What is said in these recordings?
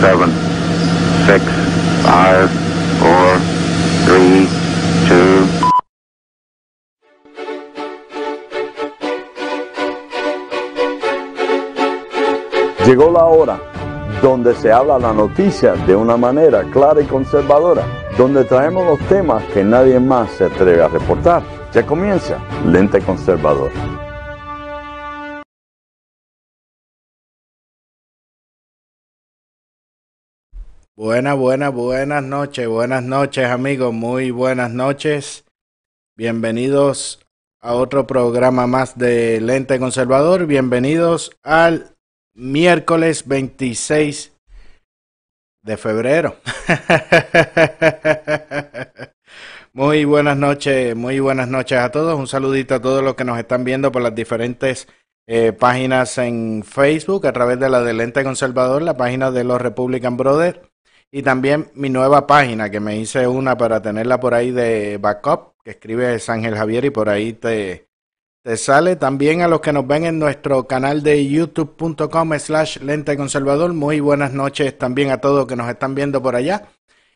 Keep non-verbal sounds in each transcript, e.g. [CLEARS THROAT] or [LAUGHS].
seven, six, five, four, three, two. Llegó la hora donde se habla la noticia de una manera clara y conservadora, donde traemos los temas que nadie más se atreve a reportar. Ya comienza Lente Conservador. Buenas, buenas, buenas noches, buenas noches amigos, muy buenas noches. Bienvenidos a otro programa más de Lente Conservador. Bienvenidos al miércoles 26 de febrero. [LAUGHS] muy buenas noches, muy buenas noches a todos. Un saludito a todos los que nos están viendo por las diferentes eh, páginas en Facebook, a través de la de Lente Conservador, la página de los Republican Brothers y también mi nueva página, que me hice una para tenerla por ahí de backup, que escribe Ángel Javier y por ahí te, te sale. También a los que nos ven en nuestro canal de youtube.com slash lente conservador. Muy buenas noches también a todos que nos están viendo por allá.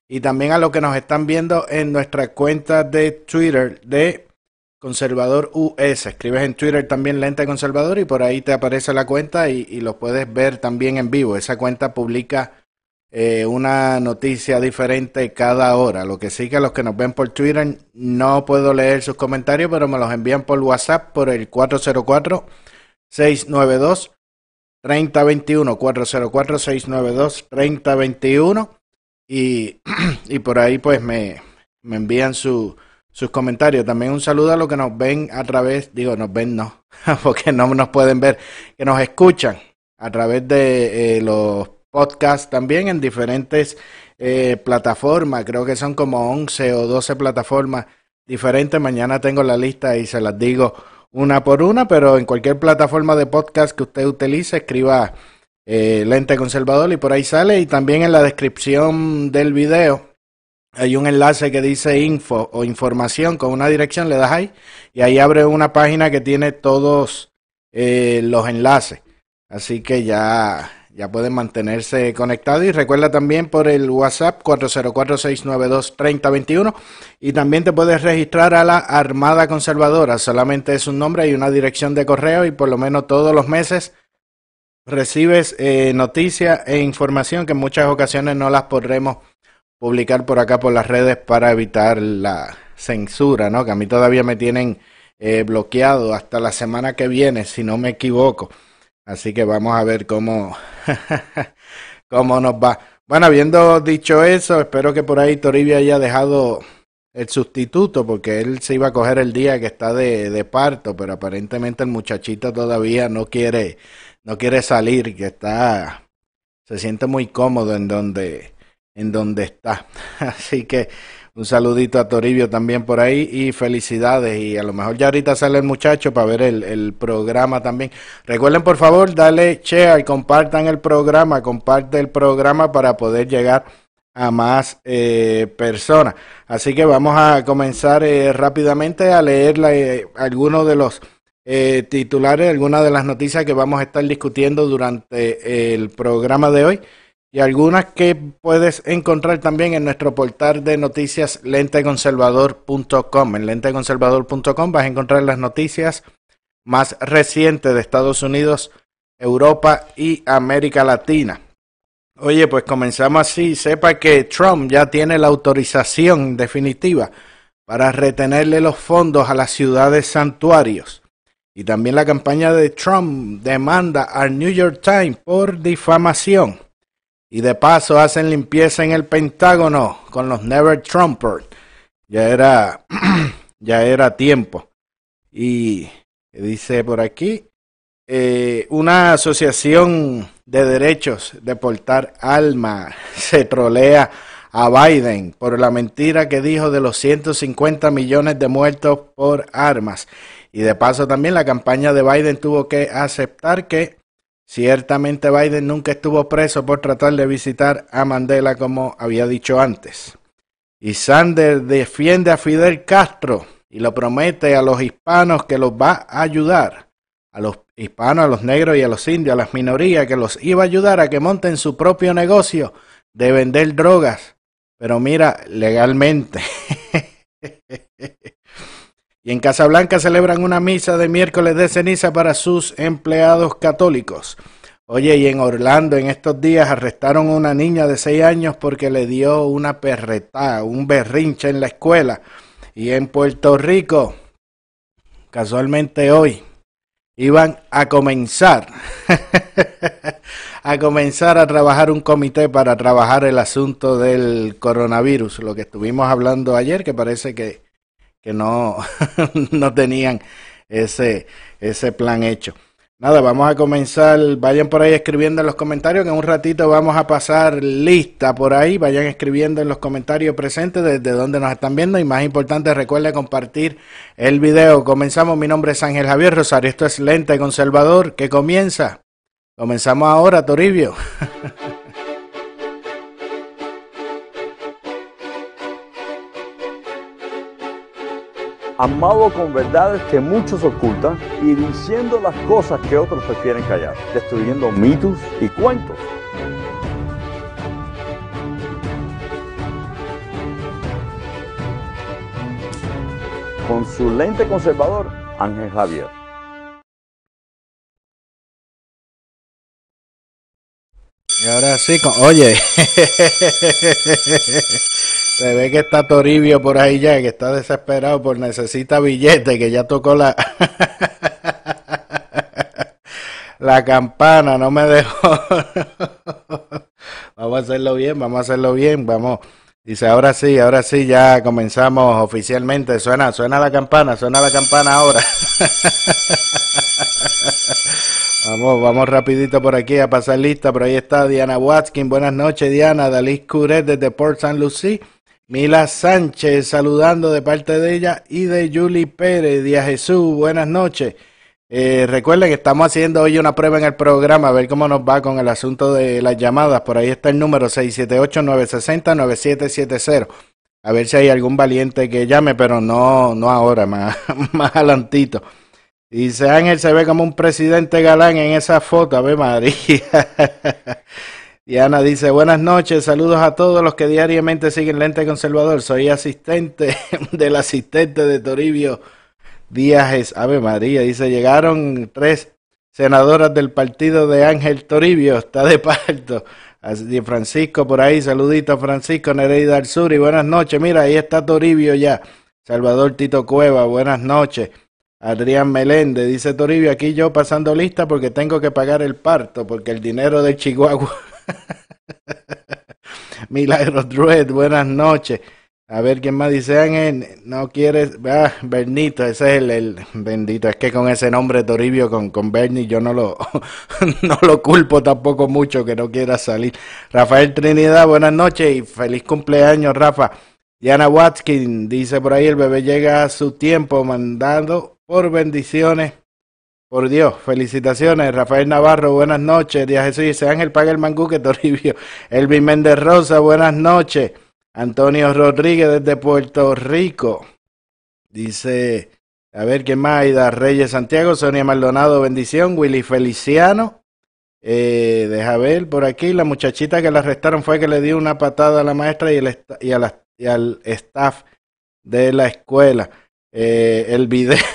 Y también a los que nos están viendo en nuestra cuenta de Twitter de Conservador US. Escribes en Twitter también Lente Conservador y por ahí te aparece la cuenta y, y lo puedes ver también en vivo. Esa cuenta publica eh, una noticia diferente cada hora. Lo que sí que los que nos ven por Twitter no puedo leer sus comentarios, pero me los envían por WhatsApp por el 404 692 3021 404 692 3021 y, [CLEARS THROAT] y por ahí pues me, me envían su, sus comentarios. También un saludo a los que nos ven a través, digo, nos ven no, [LAUGHS] porque no nos pueden ver, que nos escuchan a través de eh, los podcast también en diferentes eh, plataformas. Creo que son como 11 o 12 plataformas diferentes. Mañana tengo la lista y se las digo una por una, pero en cualquier plataforma de podcast que usted utilice, escriba eh, lente conservador y por ahí sale. Y también en la descripción del video hay un enlace que dice info o información con una dirección, le das ahí y ahí abre una página que tiene todos eh, los enlaces. Así que ya ya pueden mantenerse conectados y recuerda también por el WhatsApp 404-692-3021 y también te puedes registrar a la Armada Conservadora, solamente es un nombre y una dirección de correo y por lo menos todos los meses recibes eh, noticias e información que en muchas ocasiones no las podremos publicar por acá por las redes para evitar la censura, ¿no? Que a mí todavía me tienen eh, bloqueado hasta la semana que viene, si no me equivoco. Así que vamos a ver cómo, [LAUGHS] cómo nos va. Bueno, habiendo dicho eso, espero que por ahí Toribia haya dejado el sustituto, porque él se iba a coger el día que está de, de parto, pero aparentemente el muchachito todavía no quiere, no quiere salir, que está, se siente muy cómodo en donde, en donde está. [LAUGHS] Así que un saludito a Toribio también por ahí y felicidades. Y a lo mejor ya ahorita sale el muchacho para ver el, el programa también. Recuerden por favor darle share y compartan el programa. Comparte el programa para poder llegar a más eh, personas. Así que vamos a comenzar eh, rápidamente a leer eh, algunos de los eh, titulares, algunas de las noticias que vamos a estar discutiendo durante el programa de hoy y algunas que puedes encontrar también en nuestro portal de noticias lenteconservador.com. En lenteconservador.com vas a encontrar las noticias más recientes de Estados Unidos, Europa y América Latina. Oye, pues comenzamos así. Sepa que Trump ya tiene la autorización definitiva para retenerle los fondos a las ciudades santuarios. Y también la campaña de Trump demanda al New York Times por difamación. Y de paso hacen limpieza en el Pentágono con los Never Trumpers. Ya era, [CLEARS THROAT] ya era tiempo. Y dice por aquí, eh, una asociación de derechos de portar alma [LAUGHS] se trolea a Biden por la mentira que dijo de los 150 millones de muertos por armas. Y de paso también la campaña de Biden tuvo que aceptar que Ciertamente Biden nunca estuvo preso por tratar de visitar a Mandela como había dicho antes. Y Sanders defiende a Fidel Castro y lo promete a los hispanos que los va a ayudar. a los hispanos, a los negros y a los indios, a las minorías, que los iba a ayudar a que monten su propio negocio de vender drogas. Pero mira, legalmente. [LAUGHS] [LAUGHS] y en Casablanca celebran una misa de miércoles de ceniza para sus empleados católicos. Oye, y en Orlando en estos días arrestaron a una niña de 6 años porque le dio una perreta, un berrinche en la escuela. Y en Puerto Rico, casualmente hoy, iban a comenzar [LAUGHS] a comenzar a trabajar un comité para trabajar el asunto del coronavirus, lo que estuvimos hablando ayer, que parece que, que no, [LAUGHS] no tenían ese, ese plan hecho. Nada, vamos a comenzar. Vayan por ahí escribiendo en los comentarios, que en un ratito vamos a pasar lista por ahí. Vayan escribiendo en los comentarios presentes desde donde nos están viendo. Y más importante, recuerden compartir el video. Comenzamos. Mi nombre es Ángel Javier Rosario. Esto es Lente Conservador. que comienza? Comenzamos ahora, Toribio. [LAUGHS] amado con verdades que muchos ocultan y diciendo las cosas que otros prefieren callar, destruyendo mitos y cuentos. Con su lente conservador, Ángel Javier. Y ahora sí, oye. [LAUGHS] Se ve que está Toribio por ahí ya, que está desesperado por necesita billete, que ya tocó la [LAUGHS] la campana, no me dejó. [LAUGHS] vamos a hacerlo bien, vamos a hacerlo bien, vamos. Dice, ahora sí, ahora sí, ya comenzamos oficialmente. Suena, suena la campana, suena la campana ahora. [LAUGHS] vamos, vamos rapidito por aquí a pasar lista. Por ahí está Diana Watkin. Buenas noches, Diana. Dalis Curet desde Port St. Lucie. Mila Sánchez saludando de parte de ella y de Julie Pérez. Día Jesús, buenas noches. Eh, recuerden que estamos haciendo hoy una prueba en el programa, a ver cómo nos va con el asunto de las llamadas. Por ahí está el número 678-960-9770. A ver si hay algún valiente que llame, pero no, no ahora, [LAUGHS] más, más adelantito. Dice Ángel se ve como un presidente galán en esa foto, a ver María. [LAUGHS] Diana dice, buenas noches, saludos a todos los que diariamente siguen Lente Conservador. Soy asistente [LAUGHS] del asistente de Toribio Díaz Ave María. Dice, llegaron tres senadoras del partido de Ángel Toribio, está de parto. Francisco por ahí, saludito Francisco Nereida al Sur y buenas noches. Mira, ahí está Toribio ya. Salvador Tito Cueva, buenas noches. Adrián Meléndez, dice Toribio, aquí yo pasando lista porque tengo que pagar el parto, porque el dinero de Chihuahua [LAUGHS] Milagros Druid, buenas noches. A ver quién más dice Ángel, no quieres, ah, Bernito, ese es el, bendito, es que con ese nombre Toribio, con, con Bernie, yo no lo, [LAUGHS] no lo culpo tampoco mucho que no quiera salir. Rafael Trinidad, buenas noches y feliz cumpleaños, Rafa. Diana Watkin dice por ahí, el bebé llega a su tiempo mandando por bendiciones por Dios, felicitaciones. Rafael Navarro, buenas noches. Díaz Jesús dice Ángel Paga el Mangú que Toribio. [LAUGHS] Elvin Méndez Rosa, buenas noches. Antonio Rodríguez desde Puerto Rico. Dice, a ver qué más. Aida Reyes Santiago, Sonia Maldonado, bendición. Willy Feliciano. Eh, deja ver por aquí. La muchachita que la arrestaron fue que le dio una patada a la maestra y, a y al staff de la escuela. Eh, el video. [LAUGHS]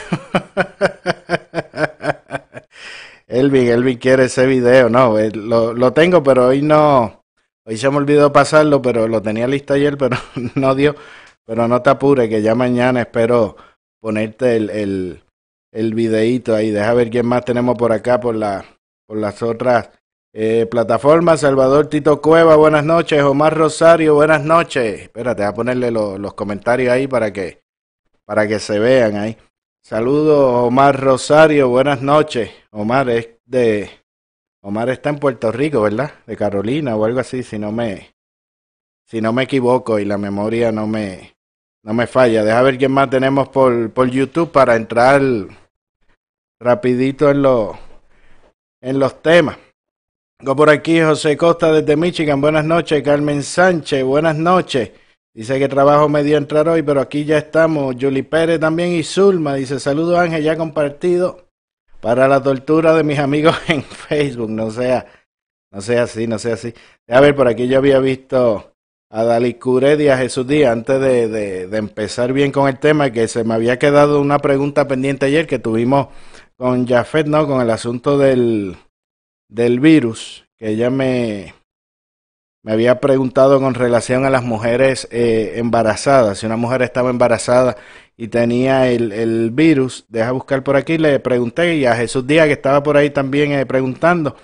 Elvin, Elvin quiere ese video, no, eh, lo, lo, tengo, pero hoy no, hoy se me olvidó pasarlo, pero lo tenía listo ayer, pero [LAUGHS] no dio, pero no te apures, que ya mañana espero ponerte el, el, el videíto ahí, deja ver quién más tenemos por acá, por, la, por las otras eh, plataformas, Salvador Tito Cueva, buenas noches, Omar Rosario, buenas noches, espérate, voy a ponerle los comentarios ahí para que, para que se vean ahí. Saludos, Omar Rosario, buenas noches. Omar es de. Omar está en Puerto Rico, ¿verdad? De Carolina o algo así, si no me. Si no me equivoco y la memoria no me. No me falla. Deja ver quién más tenemos por, por YouTube para entrar rapidito en, los en los temas. Go por aquí José Costa desde Michigan. Buenas noches. Carmen Sánchez. Buenas noches. Dice que trabajo me dio entrar hoy, pero aquí ya estamos. Julie Pérez también y Zulma dice saludos Ángel, ya compartido para la tortura de mis amigos [LAUGHS] en Facebook. No sea, no sea así, no sea así. A ver, por aquí yo había visto a Dalí Curedi y a Jesús Díaz antes de, de, de, empezar bien con el tema, que se me había quedado una pregunta pendiente ayer que tuvimos con Jafet, ¿no? Con el asunto del, del virus, que ella me, me había preguntado con relación a las mujeres eh, embarazadas. Si una mujer estaba embarazada y tenía el, virus, deja buscar por aquí, le pregunté y a Jesús Díaz, que estaba por ahí también eh, preguntando,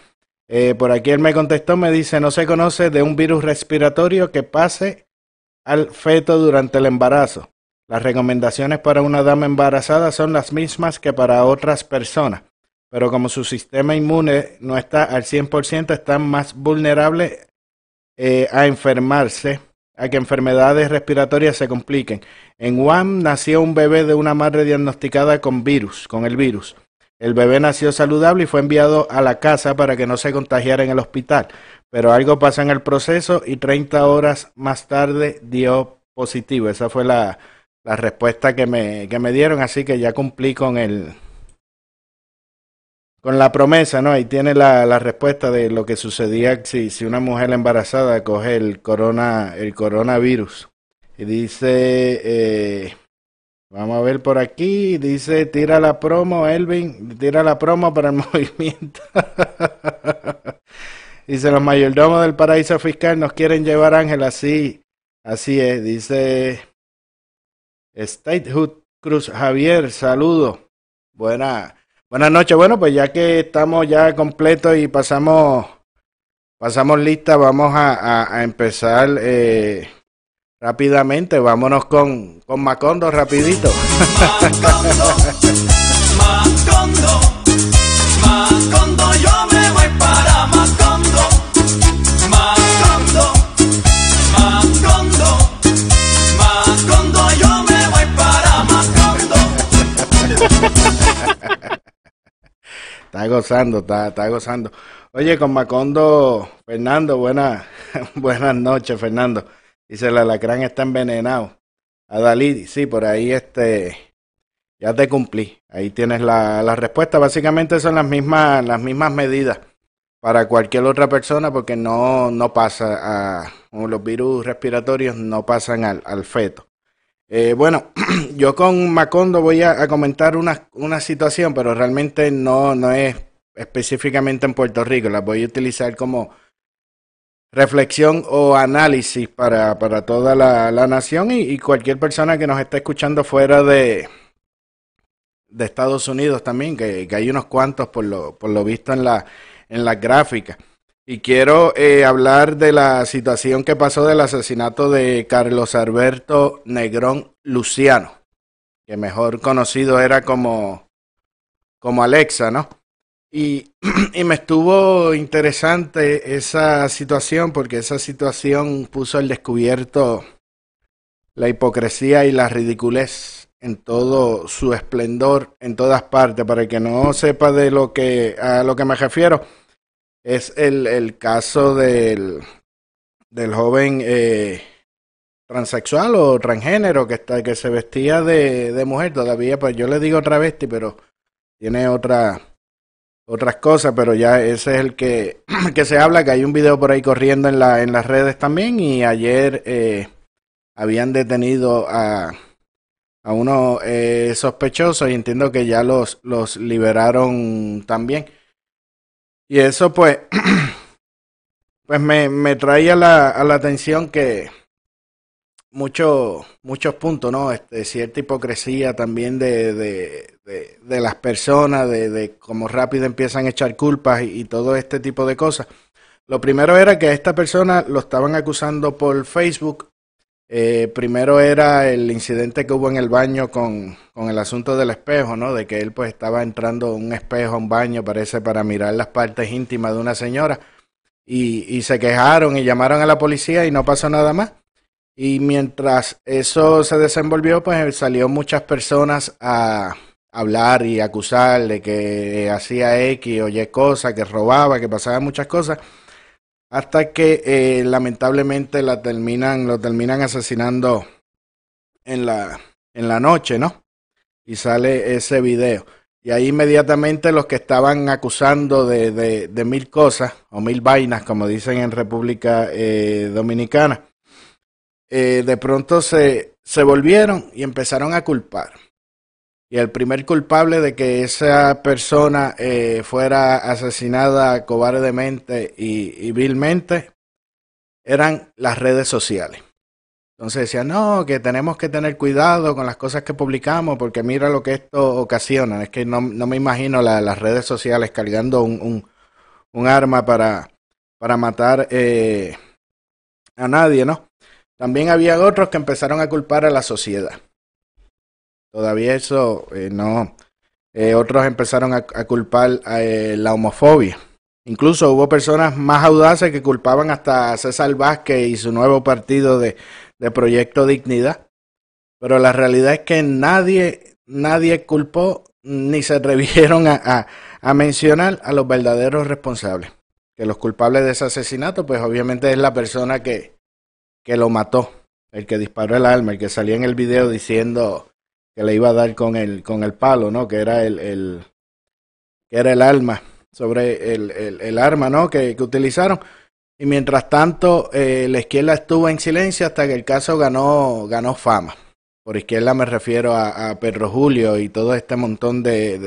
eh, por aquí él me contestó, me dice, no se conoce de un virus respiratorio que pase al feto durante el embarazo. Las recomendaciones para una dama embarazada son las mismas que para otras personas, pero como su sistema inmune no está al 100%, están más vulnerables eh, a enfermarse, a que enfermedades respiratorias se compliquen. En Guam nació un bebé de una madre diagnosticada con virus, con el virus. El bebé nació saludable y fue enviado a la casa para que no se contagiara en el hospital, pero algo pasa en el proceso y 30 horas más tarde dio positivo. Esa fue la, la respuesta que me, que me dieron, así que ya cumplí con el, con la promesa, ¿no? Ahí tiene la, la respuesta de lo que sucedía si, si una mujer embarazada coge el corona, el coronavirus. Y dice, eh, vamos a ver por aquí, dice, tira la promo, Elvin, tira la promo para el [LAUGHS] movimiento. dice, los mayordomos del paraíso fiscal nos quieren llevar Ángel, así, así es, dice Statehood Cruz Javier, saludo. Buena. Buenas noches. Bueno, pues ya que estamos ya completos y pasamos, pasamos lista, vamos a, empezar eh, rápidamente. Vámonos con, con Macondo rapidito. Está gozando, está, está gozando. Oye, con Macondo, Fernando, buena, [LAUGHS] buenas noches, Fernando. Dice, el alacrán está envenenado. A Dalí, sí, por ahí este, ya te cumplí. Ahí tienes la, la respuesta. Básicamente son las mismas, las mismas medidas para cualquier otra persona porque no, no pasa a, los virus respiratorios no pasan al, al feto. Eh, bueno, [CLEARS THROAT] yo con Macondo voy a, comentar una, una situación, pero realmente no, no es específicamente en Puerto Rico. La voy a utilizar como reflexión o análisis para, para toda la, la nación y, cualquier persona que nos esté escuchando fuera de, de Estados Unidos también, que, que hay unos cuantos por lo, por lo visto en la, en la gráfica. Y quiero eh, hablar de la situación que pasó del asesinato de Carlos Alberto Negrón Luciano, que mejor conocido era como, como Alexa, ¿no? Y, [CLEARS THROAT] y, me estuvo interesante esa situación porque esa situación puso al descubierto la hipocresía y la ridiculez en todo su esplendor en todas partes. Para que no sepa de lo que a lo que me refiero, es el, el caso del, del joven eh, transexual o transgénero que está que se vestía de, de mujer todavía pues yo le digo travesti pero tiene otra otras cosas pero ya ese es el que [CLEARS THROAT] que se habla que hay un video por ahí corriendo en la en las redes también y ayer eh, habían detenido a a uno eh, sospechosos y entiendo que ya los los liberaron también y eso pues, [CLEARS THROAT] pues me, me traía la, a la atención que muchos muchos puntos, ¿no? Este, cierta hipocresía también de, de, de, de las personas, de, de cómo rápido empiezan a echar culpas y, y, todo este tipo de cosas. Lo primero era que a esta persona lo estaban acusando por Facebook eh, primero era el incidente que hubo en el baño con, con, el asunto del espejo, ¿no? De que él pues estaba entrando un espejo a un baño, parece, para mirar las partes íntimas de una señora. Y, y se quejaron y llamaron a la policía y no pasó nada más. Y mientras eso se desenvolvió, pues salió muchas personas a hablar y acusar de que hacía X o Y cosas, que robaba, que pasaba muchas cosas hasta que eh, lamentablemente la terminan, lo terminan asesinando en la, en la noche, ¿no? Y sale ese video. Y ahí inmediatamente los que estaban acusando de, de, mil cosas, o mil vainas, como dicen en República eh, Dominicana, eh, de pronto se, se volvieron y empezaron a culpar. Y el primer culpable de que esa persona eh, fuera asesinada cobardemente y, vilmente eran las redes sociales. Entonces decían, no, que tenemos que tener cuidado con las cosas que publicamos porque mira lo que esto ocasiona. Es que no, no me imagino las redes sociales cargando un, un, arma para, para matar eh, a nadie, ¿no? También había otros que empezaron a culpar a la sociedad. Todavía eso eh, no. Eh, otros empezaron a, culpar a eh, la homofobia. Incluso hubo personas más audaces que culpaban hasta a César Vázquez y su nuevo partido de, Proyecto Dignidad. Pero la realidad es que nadie, nadie culpó ni se atrevieron a, a, a, mencionar a los verdaderos responsables. Que los culpables de ese asesinato, pues obviamente es la persona que, que lo mató, el que disparó el arma, el que salía en el video diciendo que le iba a dar con el, con el palo, ¿no? Que era el, el que era el arma, sobre el, el, el arma, ¿no? Que, que, utilizaron. Y mientras tanto, eh, la izquierda estuvo en silencio hasta que el caso ganó, ganó fama. Por izquierda me refiero a, a Pedro Julio y todo este montón de,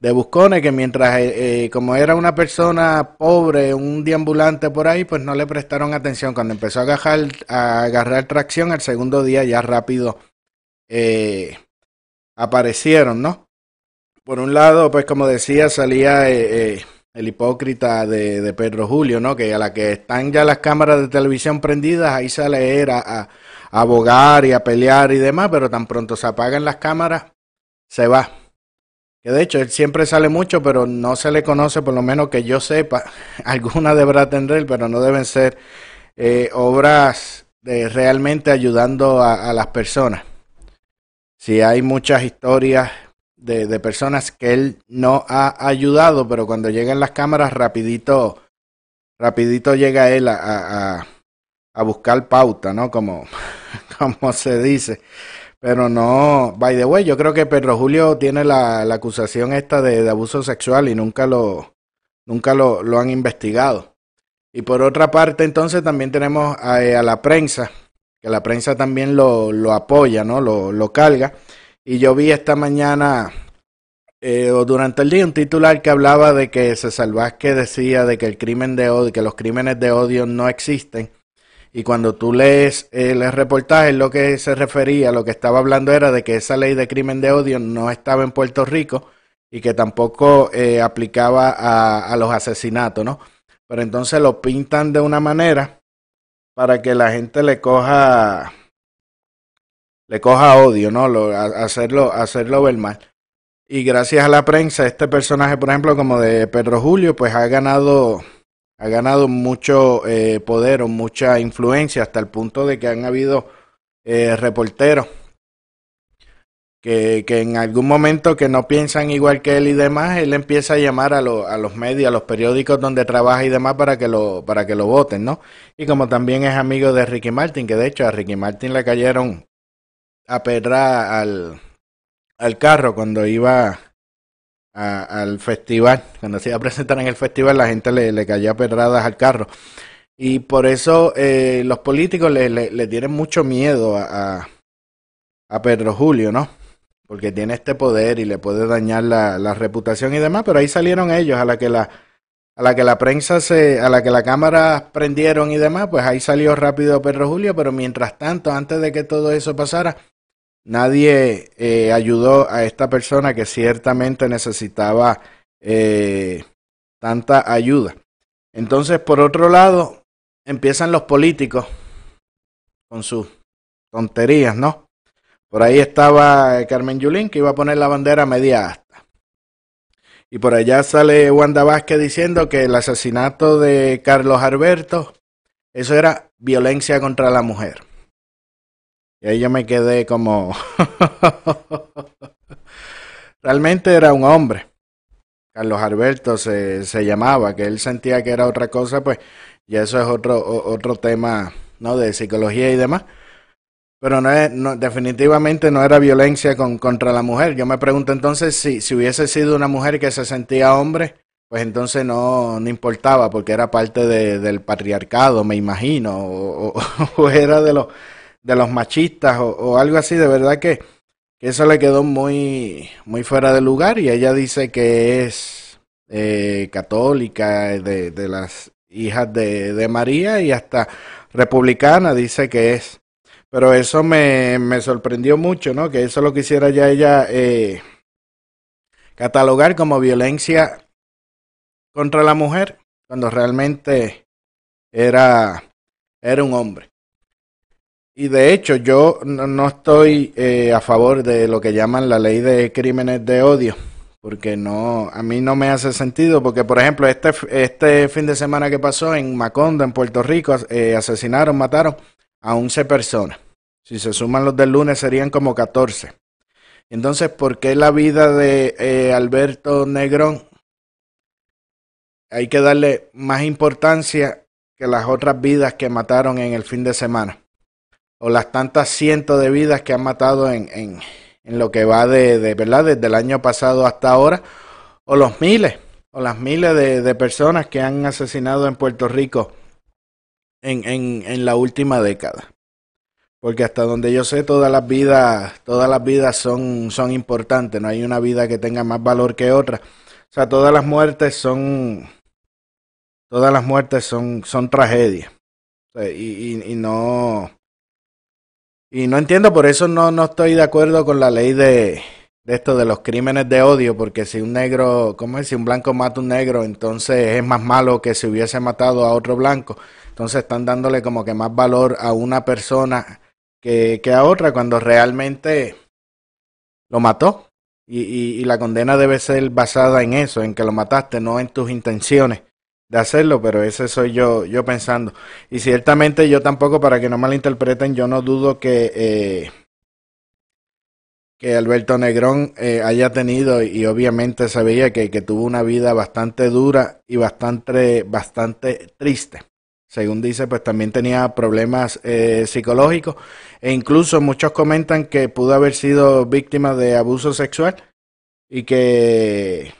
de, buscones que mientras, eh, eh, como era una persona pobre, un deambulante por ahí, pues no le prestaron atención. Cuando empezó a agarrar, a agarrar tracción, el segundo día ya rápido eh, aparecieron, ¿no? Por un lado, pues como decía, salía eh, eh, el hipócrita de, de, Pedro Julio, ¿no? Que a la que están ya las cámaras de televisión prendidas, ahí sale a, a, a abogar y a pelear y demás, pero tan pronto se apagan las cámaras, se va. Que de hecho él siempre sale mucho, pero no se le conoce, por lo menos que yo sepa. [LAUGHS] Alguna deberá tener, pero no deben ser eh, obras de realmente ayudando a las personas si hay muchas historias de, de, personas que él no ha ayudado, pero cuando llegan las cámaras rapidito, rapidito llega él a, a, buscar pauta, ¿no? Como, [LAUGHS] como se dice. Pero no, by the way, yo creo que Pedro Julio tiene la, la acusación esta de, abuso sexual y nunca lo, nunca lo, lo han investigado. Y por otra parte, entonces también tenemos a, a la prensa, que la prensa también lo, lo apoya, ¿no? Lo, lo, carga. Y yo vi esta mañana eh, o durante el día un titular que hablaba de que César Vázquez decía de que el crimen de odio, que los crímenes de odio no existen. Y cuando tú lees el reportaje, lo que se refería, lo que estaba hablando era de que esa ley de crimen de odio no estaba en Puerto Rico y que tampoco eh, aplicaba a, a los asesinatos, ¿no? Pero entonces lo pintan de una manera para que la gente le coja le coja odio, ¿no? Lo, hacerlo, hacerlo ver mal. Y gracias a la prensa, este personaje, por ejemplo, como de Pedro Julio, pues ha ganado, ha ganado mucho eh, poder o mucha influencia hasta el punto de que han habido eh, reporteros que, en algún momento que no piensan igual que él y demás, él empieza a llamar a, lo, a los medios, a los periódicos donde trabaja y demás para que lo, para que lo voten, ¿no? Y como también es amigo de Ricky Martin, que de hecho a Ricky Martin le cayeron a pedra al, al carro cuando iba a, al festival, cuando se iba a presentar en el festival, la gente le, le caía pedradas al carro. Y por eso eh, los políticos le, le, le, tienen mucho miedo a, a, a Pedro Julio, ¿no? Porque tiene este poder y le puede dañar la, reputación y demás, pero ahí salieron ellos a la que la a la que la prensa se a la que la cámara prendieron y demás, pues ahí salió rápido Pedro Julio, pero mientras tanto, antes de que todo eso pasara, nadie eh, ayudó a esta persona que ciertamente necesitaba eh, tanta ayuda. Entonces, por otro lado, empiezan los políticos con sus tonterías, ¿no? Por ahí estaba Carmen Yulín, que iba a poner la bandera media asta. Y por allá sale Wanda Vázquez diciendo que el asesinato de Carlos Alberto, eso era violencia contra la mujer. Y ahí yo me quedé como... [LAUGHS] Realmente era un hombre. Carlos Alberto se, se, llamaba, que él sentía que era otra cosa, pues ya eso es otro, otro tema, ¿no? De psicología y demás. Pero no, es, definitivamente no era violencia con, contra la mujer. Yo me pregunto entonces si, si hubiese sido una mujer que se sentía hombre, pues entonces no, no importaba porque era parte de, del patriarcado, me imagino, o, [LAUGHS] era de los, de los machistas o, algo así. De verdad que, eso le quedó muy, muy fuera de lugar y ella dice que es eh, católica, de, de las hijas de, de María y hasta republicana dice que es. Pero eso me, me sorprendió mucho, ¿no? Que eso lo quisiera ya ella eh, catalogar como violencia contra la mujer cuando realmente era, era un hombre. Y de hecho yo no, no estoy eh, a favor de lo que llaman la ley de crímenes de odio, porque no, a mí no me hace sentido, porque por ejemplo este, este fin de semana que pasó en Macondo, en Puerto Rico, eh, asesinaron, mataron a 11 personas. Si se suman los del lunes serían como 14. Entonces, ¿por qué la vida de eh, Alberto Negrón hay que darle más importancia que las otras vidas que mataron en el fin de semana. O las tantas cientos de vidas que han matado en, en, lo que va de, de, ¿verdad? Desde el año pasado hasta ahora. O los miles, o las miles de, de personas que han asesinado en Puerto Rico en, en la última década. Porque hasta donde yo sé, todas las vidas, todas las vidas son, son importantes. No hay una vida que tenga más valor que otra. O sea, todas las muertes son, todas las muertes son, son tragedias. Y, y, no. Y no entiendo, por eso no, no estoy de acuerdo con la ley de, de esto de los crímenes de odio, porque si un negro, ¿cómo es? Si un blanco mata a un negro, entonces es más malo que si hubiese matado a otro blanco. Entonces están dándole como que más valor a una persona que, a otra cuando realmente lo mató. Y, y, la condena debe ser basada en eso, en que lo mataste, no en tus intenciones de hacerlo, pero ese soy yo, yo pensando. Y ciertamente yo tampoco, para que no malinterpreten, yo no dudo que, eh, que Alberto Negrón eh, haya tenido, y obviamente se veía que, que, tuvo una vida bastante dura y bastante, bastante triste. Según dice, pues también tenía problemas eh, psicológicos e incluso muchos comentan que pudo haber sido víctima de abuso sexual y que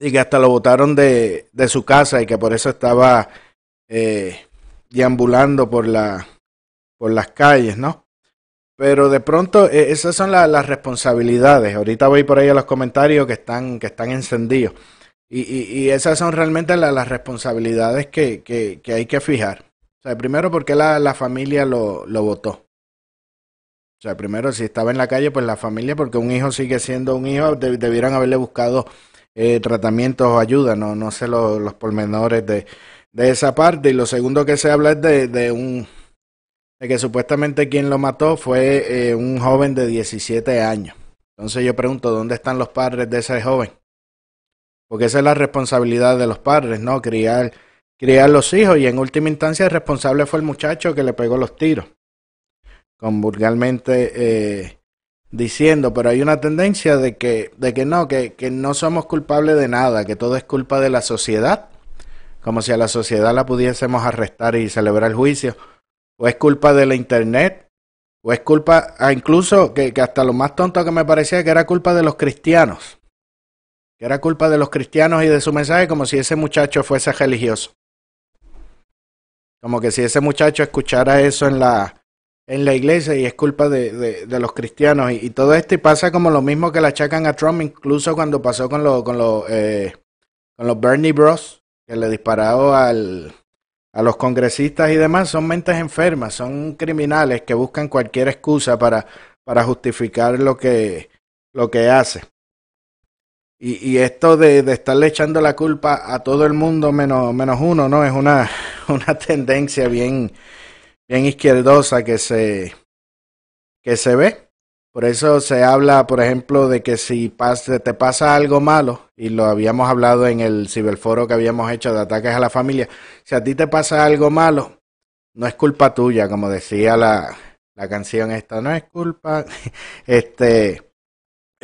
y que hasta lo botaron de, de su casa y que por eso estaba eh, deambulando por, la, por las calles, ¿no? Pero de pronto eh, esas son la, las responsabilidades. Ahorita voy por ahí a los comentarios que están, que están encendidos. Y, y, y esas son realmente la, las responsabilidades que, que, que, hay que fijar. O sea, primero, porque la, la familia lo, lo votó? O sea, primero, si estaba en la calle, pues la familia, porque un hijo sigue siendo un hijo, de, debieran haberle buscado eh, tratamientos o ayuda, no, no sé lo, los pormenores de, de, esa parte. Y lo segundo que se habla es de, de un de que supuestamente quien lo mató fue eh, un joven de 17 años. Entonces yo pregunto, ¿dónde están los padres de ese joven? Porque esa es la responsabilidad de los padres, ¿no? Criar, criar los hijos. Y en última instancia el responsable fue el muchacho que le pegó los tiros. Con vulgarmente eh, diciendo, pero hay una tendencia de que, de que no, que, que no somos culpables de nada, que todo es culpa de la sociedad, como si a la sociedad la pudiésemos arrestar y celebrar el juicio, o es culpa de la internet, o es culpa, ah, incluso que, que hasta lo más tonto que me parecía que era culpa de los cristianos, era culpa de los cristianos y de su mensaje, como si ese muchacho fuese religioso. Como que si ese muchacho escuchara eso en la, en la iglesia y es culpa de, de, los cristianos y, todo esto pasa como lo mismo que le achacan a Trump incluso cuando pasó con los con eh, con los Bernie Bros que le disparó al a los congresistas y demás son mentes enfermas son criminales que buscan cualquier excusa para para justificar lo que lo que hace y, esto de, estarle echando la culpa a todo el mundo menos menos uno no es una [LAUGHS] una tendencia bien bien izquierdosa que se, que se ve. Por eso se habla, por ejemplo, de que si pasa, te pasa algo malo, y lo habíamos hablado en el ciberforo que habíamos hecho de ataques a la familia, si a ti te pasa algo malo, no es culpa tuya, como decía la, la canción esta, no es culpa, [LAUGHS] este,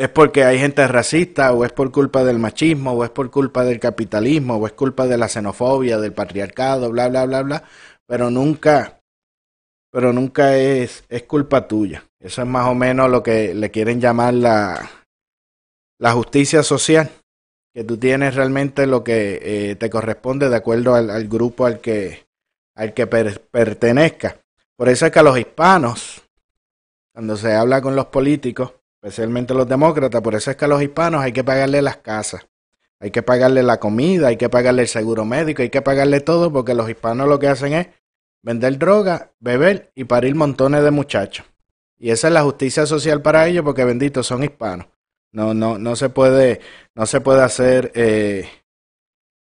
es porque hay gente racista, o es por culpa del machismo, o es por culpa del capitalismo, o es culpa de la xenofobia, del patriarcado, bla, bla, bla, bla, pero nunca pero nunca es, es culpa tuya. Eso es más o menos lo que le quieren llamar la, la justicia social, que tú tienes realmente lo que eh, te corresponde de acuerdo al, grupo al que, al que per, pertenezca. Por eso es que a los hispanos, cuando se habla con los políticos, especialmente los demócratas, por eso es que a los hispanos hay que pagarle las casas, hay que pagarle la comida, hay que pagarle el seguro médico, hay que pagarle todo, porque los hispanos lo que hacen es vender droga, beber y parir montones de muchachos. Y esa es la justicia social para ellos, porque benditos son hispanos. No, no, no se puede, no se puede hacer eh,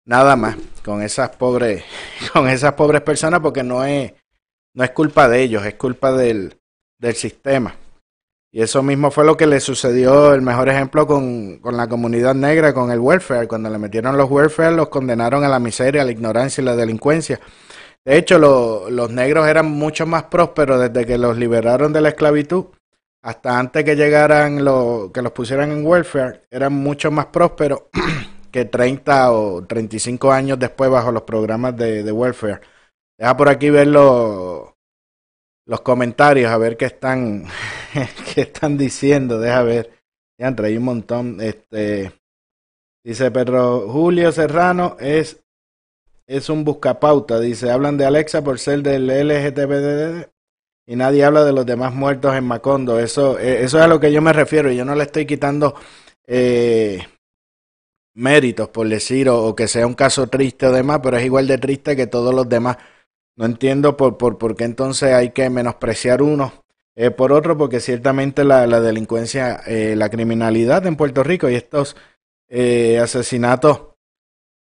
nada más con esas pobres, [LAUGHS] con esas pobres personas, porque no es, no es culpa de ellos, es culpa del, del sistema. Y eso mismo fue lo que le sucedió, el mejor ejemplo con, con, la comunidad negra, con el welfare. Cuando le metieron los welfare, los condenaron a la miseria, a la ignorancia y la delincuencia. De hecho, lo, los negros eran mucho más prósperos desde que los liberaron de la esclavitud hasta antes que llegaran, lo, que los pusieran en welfare, eran mucho más prósperos [CLEARS THROAT] que 30 o 35 años después bajo los programas de, de welfare. Deja por aquí ver los, los comentarios, a ver qué están, [LAUGHS] qué están diciendo. Deja ver. Ya traí un montón. Este, dice Pedro Julio Serrano es es un buscapauta. Dice, hablan de Alexa por ser del LGTBD y nadie habla de los demás muertos en Macondo. Eso, eh, eso es a lo que yo me refiero. Yo no le estoy quitando eh, méritos, por decir, o, o, que sea un caso triste o demás, pero es igual de triste que todos los demás. No entiendo por, por, por qué entonces hay que menospreciar uno eh, por otro, porque ciertamente la, la delincuencia, eh, la criminalidad en Puerto Rico y estos eh, asesinatos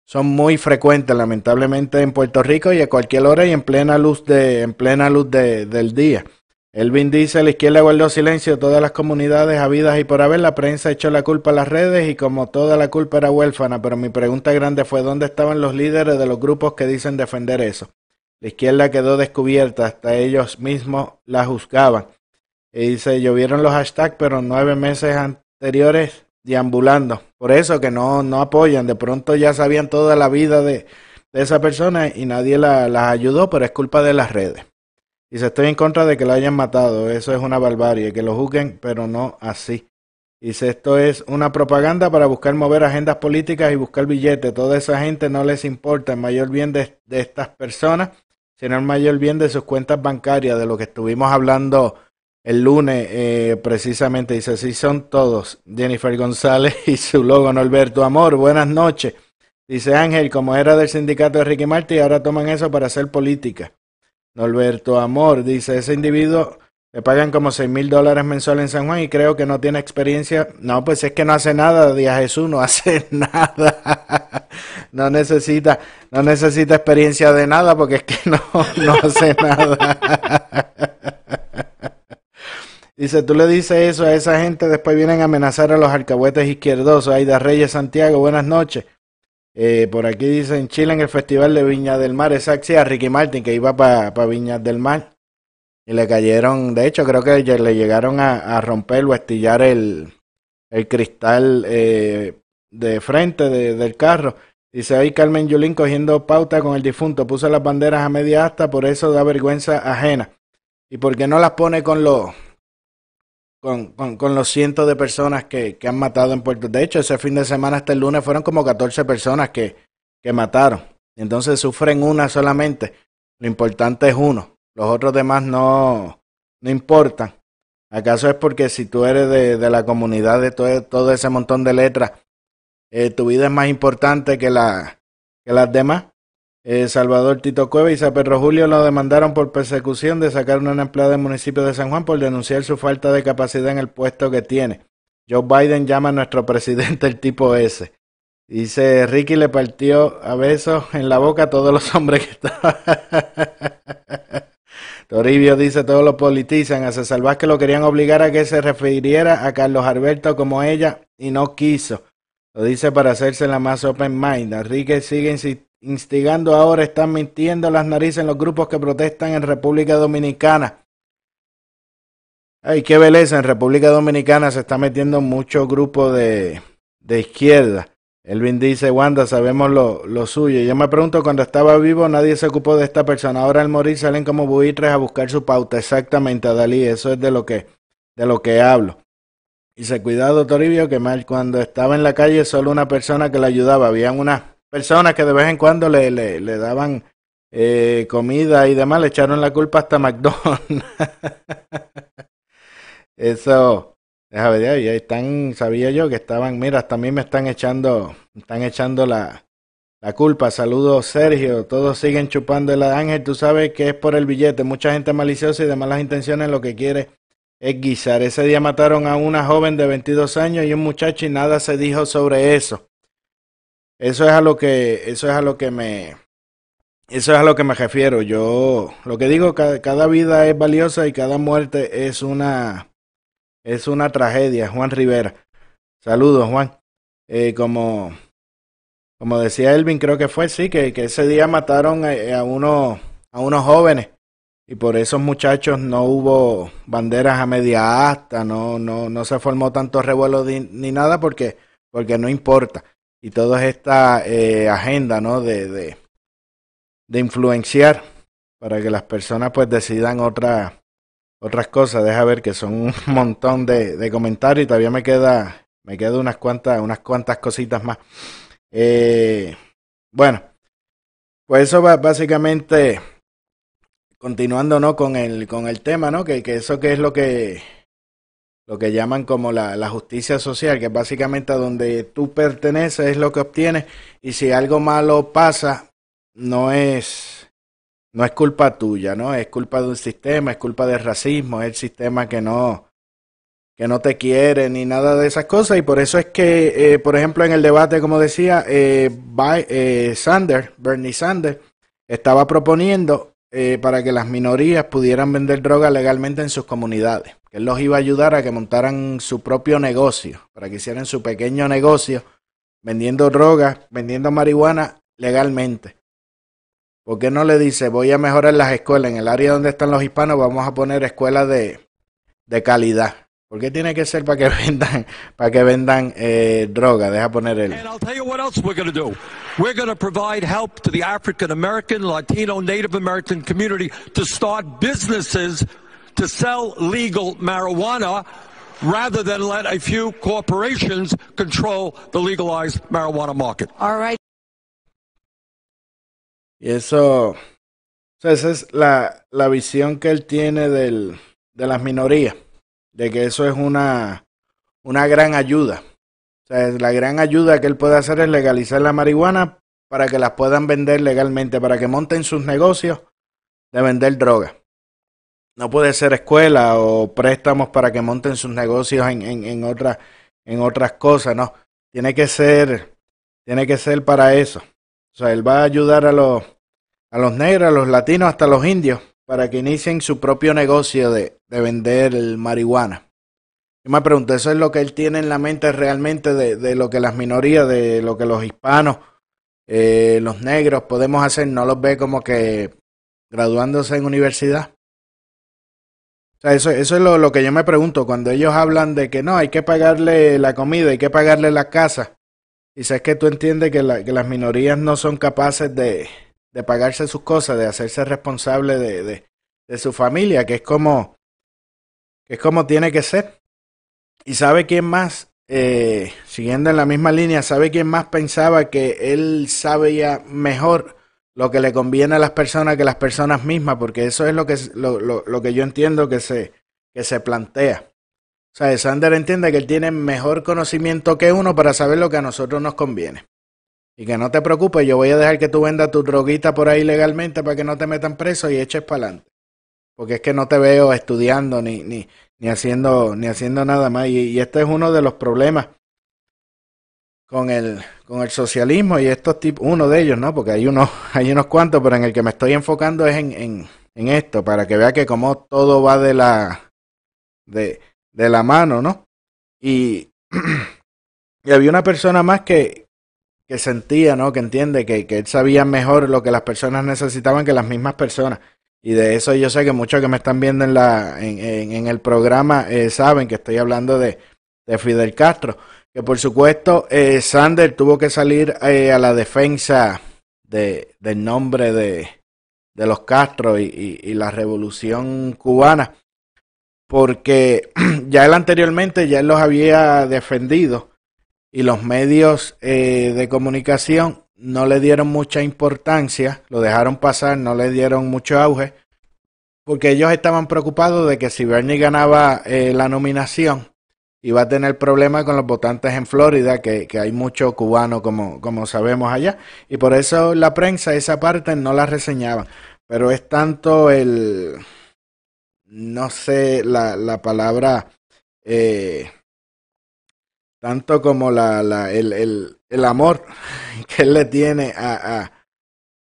son muy frecuentes, lamentablemente, en Puerto Rico y a cualquier hora y en plena luz de, en plena luz de, del día. Elvin dice, la izquierda guardó silencio, todas las comunidades habidas y por haber, la prensa echó la culpa a las redes y como toda la culpa era huérfana, pero mi pregunta grande fue, ¿dónde estaban los líderes de los grupos que dicen defender eso? La izquierda quedó descubierta, hasta ellos mismos la juzgaban. Y dice, llovieron los hashtags, pero nueve meses anteriores deambulando. Por eso que no, no apoyan. De pronto ya sabían toda la vida de, de esa persona y nadie la, las ayudó, pero es culpa de las redes. Dice, estoy en contra de que lo hayan matado. Eso es una barbarie. Que lo juzguen, pero no así. Dice, esto es una propaganda para buscar mover agendas políticas y buscar billetes. Toda esa gente no les importa el mayor bien de, de estas personas, sino el mayor bien de sus cuentas bancarias, de lo que estuvimos hablando el lunes eh, precisamente dice, así son todos. Jennifer González [LAUGHS] y su logo Norberto Amor, buenas noches. Dice Ángel, como era del sindicato de Ricky Martin, ahora toman eso para hacer política. Norberto Amor dice, ese individuo le pagan como seis mil dólares mensuales en San Juan y creo que no tiene experiencia. No, pues es que no hace nada, Díaz Jesús no [LAUGHS] hace nada. No necesita, no necesita experiencia de nada porque es que [LAUGHS] no, no hace nada. Dice, tú le dices eso a esa gente, después vienen a amenazar a los alcahuetes izquierdosos. Aida Reyes Santiago, buenas noches. Eh, por aquí dicen Chile en el Festival de Viña del Mar, exacto, a Ricky Martin que iba para pa Viña del Mar. Y le cayeron, de hecho creo que le llegaron a, romper o a estillar el, el cristal eh, de frente de, del carro. Dice ahí Carmen Yulín cogiendo pauta con el difunto, puso las banderas a media asta, por eso da vergüenza ajena. ¿Y por qué no las pone con los con, con, con, los cientos de personas que, que, han matado en Puerto De hecho, ese fin de semana hasta el lunes fueron como 14 personas que, que mataron. Entonces sufren una solamente. Lo importante es uno. Los otros demás no, no importan. ¿Acaso es porque si tú eres de, de la comunidad de todo, todo, ese montón de letras, eh, tu vida es más importante que, la, las demás? Eh, Salvador Tito Cueva y Pedro Julio lo demandaron por persecución de sacar una empleada del municipio de San Juan por denunciar su falta de capacidad en el puesto que tiene. Joe Biden llama a nuestro [LAUGHS] presidente el tipo S. Dice, Ricky le partió a besos en la boca a todos los hombres que estaban. [LAUGHS] Toribio dice, todos lo politizan. A César Vázquez lo querían obligar a que se refiriera a Carlos Alberto como ella y no quiso. Lo dice para hacerse la más open mind. Enrique sigue instigando ahora, están mintiendo las narices en los grupos que protestan en República Dominicana. Ay, qué belleza, en República Dominicana se está metiendo mucho grupo de, de izquierda. Elvin dice, Wanda, sabemos lo, lo suyo. Yo me pregunto, cuando estaba vivo nadie se ocupó de esta persona. Ahora al morir salen como buitres a buscar su pauta. Exactamente, Dalí, eso es de lo que, de lo que hablo. Dice, cuidado, Toribio, que mal cuando estaba en la calle solo una persona que le ayudaba. Habían unas personas que de vez en cuando le, le, le daban eh, comida y demás, le echaron la culpa hasta McDonald's. [LAUGHS] eso, Déjame ver, ya están, sabía yo que estaban, mira, hasta a mí me están echando, están echando la, la culpa. Saludos, Sergio. Todos siguen chupando el ángel. Tú sabes que es por el billete. Mucha gente maliciosa y de malas intenciones lo que quiere es guisar. Ese día mataron a una joven de 22 años y un muchacho y nada se dijo sobre eso. Eso es a lo que, eso es a lo que me, eso es a lo que me refiero. Yo, lo que digo, cada, cada vida es valiosa y cada muerte es una, es una tragedia, Juan Rivera. Saludos, Juan. Eh, como, como decía Elvin, creo que fue, sí, que, que ese día mataron a, uno, a unos jóvenes y por esos muchachos no hubo banderas a media asta, no, no, no se formó tanto revuelo ni nada porque, porque no importa. Y toda esta eh, agenda, ¿no? De, de, influenciar para que las personas pues decidan otra, otras cosas, deja ver que son un [LAUGHS] montón de, de comentarios y todavía me queda, me queda unas cuantas, unas cuantas cositas más. Eh, bueno, pues eso va básicamente continuando ¿no? con el con el tema, ¿no? Que, que eso que es lo que lo que llaman como la, la justicia social, que básicamente a donde tú perteneces es lo que obtienes y si algo malo pasa no es no es culpa tuya, ¿no? Es culpa de un sistema, es culpa del racismo, es el sistema que no, que no te quiere ni nada de esas cosas. Y por eso es que, eh, por ejemplo, en el debate, como decía, eh, eh, Sanders, Bernie Sanders, estaba proponiendo eh, para que las minorías pudieran vender droga legalmente en sus comunidades. Él los iba a ayudar a que montaran su propio negocio, para que hicieran su pequeño negocio vendiendo drogas, vendiendo marihuana legalmente. ¿Por qué no le dice, voy a mejorar las escuelas en el área donde están los hispanos, vamos a poner escuelas de, de calidad? ¿Por qué tiene que ser para que [LAUGHS] vendan, para que vendan eh, droga? Deja poner el. And I'll tell you what else we're. We're going to provide help to the African American, Latino, Native American community to start businesses to sell legal marijuana rather than let a few corporations control the legalized marijuana market. All right. Y eso, o sea, esa es la, la visión que él tiene del, de las minorías, de que eso es una, una gran ayuda. Sea, la gran ayuda que él puede hacer es legalizar la marihuana para que las puedan vender legalmente, para que monten sus negocios de vender droga. No puede ser escuela o préstamos para que monten sus negocios en, en, en, otras, en otras cosas, no. Tiene que ser, tiene que ser para eso. O sea, él va a ayudar a los, a los negros, a los latinos, hasta los indios, para que inicien su propio negocio de, de vender marihuana. Yo me pregunto, ¿eso es lo que él tiene en la mente realmente de, de lo que las minorías, de lo que los hispanos, eh, los negros podemos hacer? ¿No los ve como que graduándose en universidad? O sea, eso, eso es lo, lo que yo me pregunto cuando ellos hablan de que no, hay que pagarle la comida, hay que pagarle la casa. Y es que tú entiendes que, que las minorías no son capaces de, de pagarse sus cosas, de hacerse responsable de, de, de, su familia, que es como, que es como tiene que ser. Y sabe quién más, eh, siguiendo en la misma línea, sabe quién más pensaba que él sabía mejor lo que le conviene a las personas que las personas mismas, porque eso es lo que, lo, lo, lo que yo entiendo que se, que se plantea. O sea, Sander entiende que él tiene mejor conocimiento que uno para saber lo que a nosotros nos conviene. Y que no te preocupes, yo voy a dejar que tú vendas tu droguita por ahí legalmente para que no te metan preso y eches para adelante. Porque es que no te veo estudiando ni, ni, ni, haciendo, ni haciendo nada más. Y, y este es uno de los problemas con el, con el socialismo y estos tipos, uno de ellos, ¿no? Porque hay unos, [LAUGHS] hay unos cuantos, pero en el que me estoy enfocando es en, en, en esto, para que vea que como todo va de la, de, de la mano, ¿no? Y, [CLEARS THROAT] y había una persona más que, que sentía, ¿no? Que entiende que, que él sabía mejor lo que las personas necesitaban que las mismas personas. Y de eso yo sé que muchos que me están viendo en, la, en, en, el programa eh, saben que estoy hablando de, de Fidel Castro. que por supuesto eh, Sander tuvo que salir eh, a la defensa de, del nombre de, de los Castro y, y, la revolución cubana, porque [CLEARS THROAT] ya él anteriormente ya los había defendido y los medios eh, de comunicación no le dieron mucha importancia, lo dejaron pasar, no le dieron mucho auge, porque ellos estaban preocupados de que si Bernie ganaba eh, la nominación, iba a tener problemas con los votantes en Florida, que, que hay muchos cubanos, como, como sabemos allá, y por eso la prensa esa parte no la reseñaban. Pero es tanto el, no sé la, la palabra, eh, tanto como la, la, el, el, el, amor [LAUGHS] que él le tiene a, a,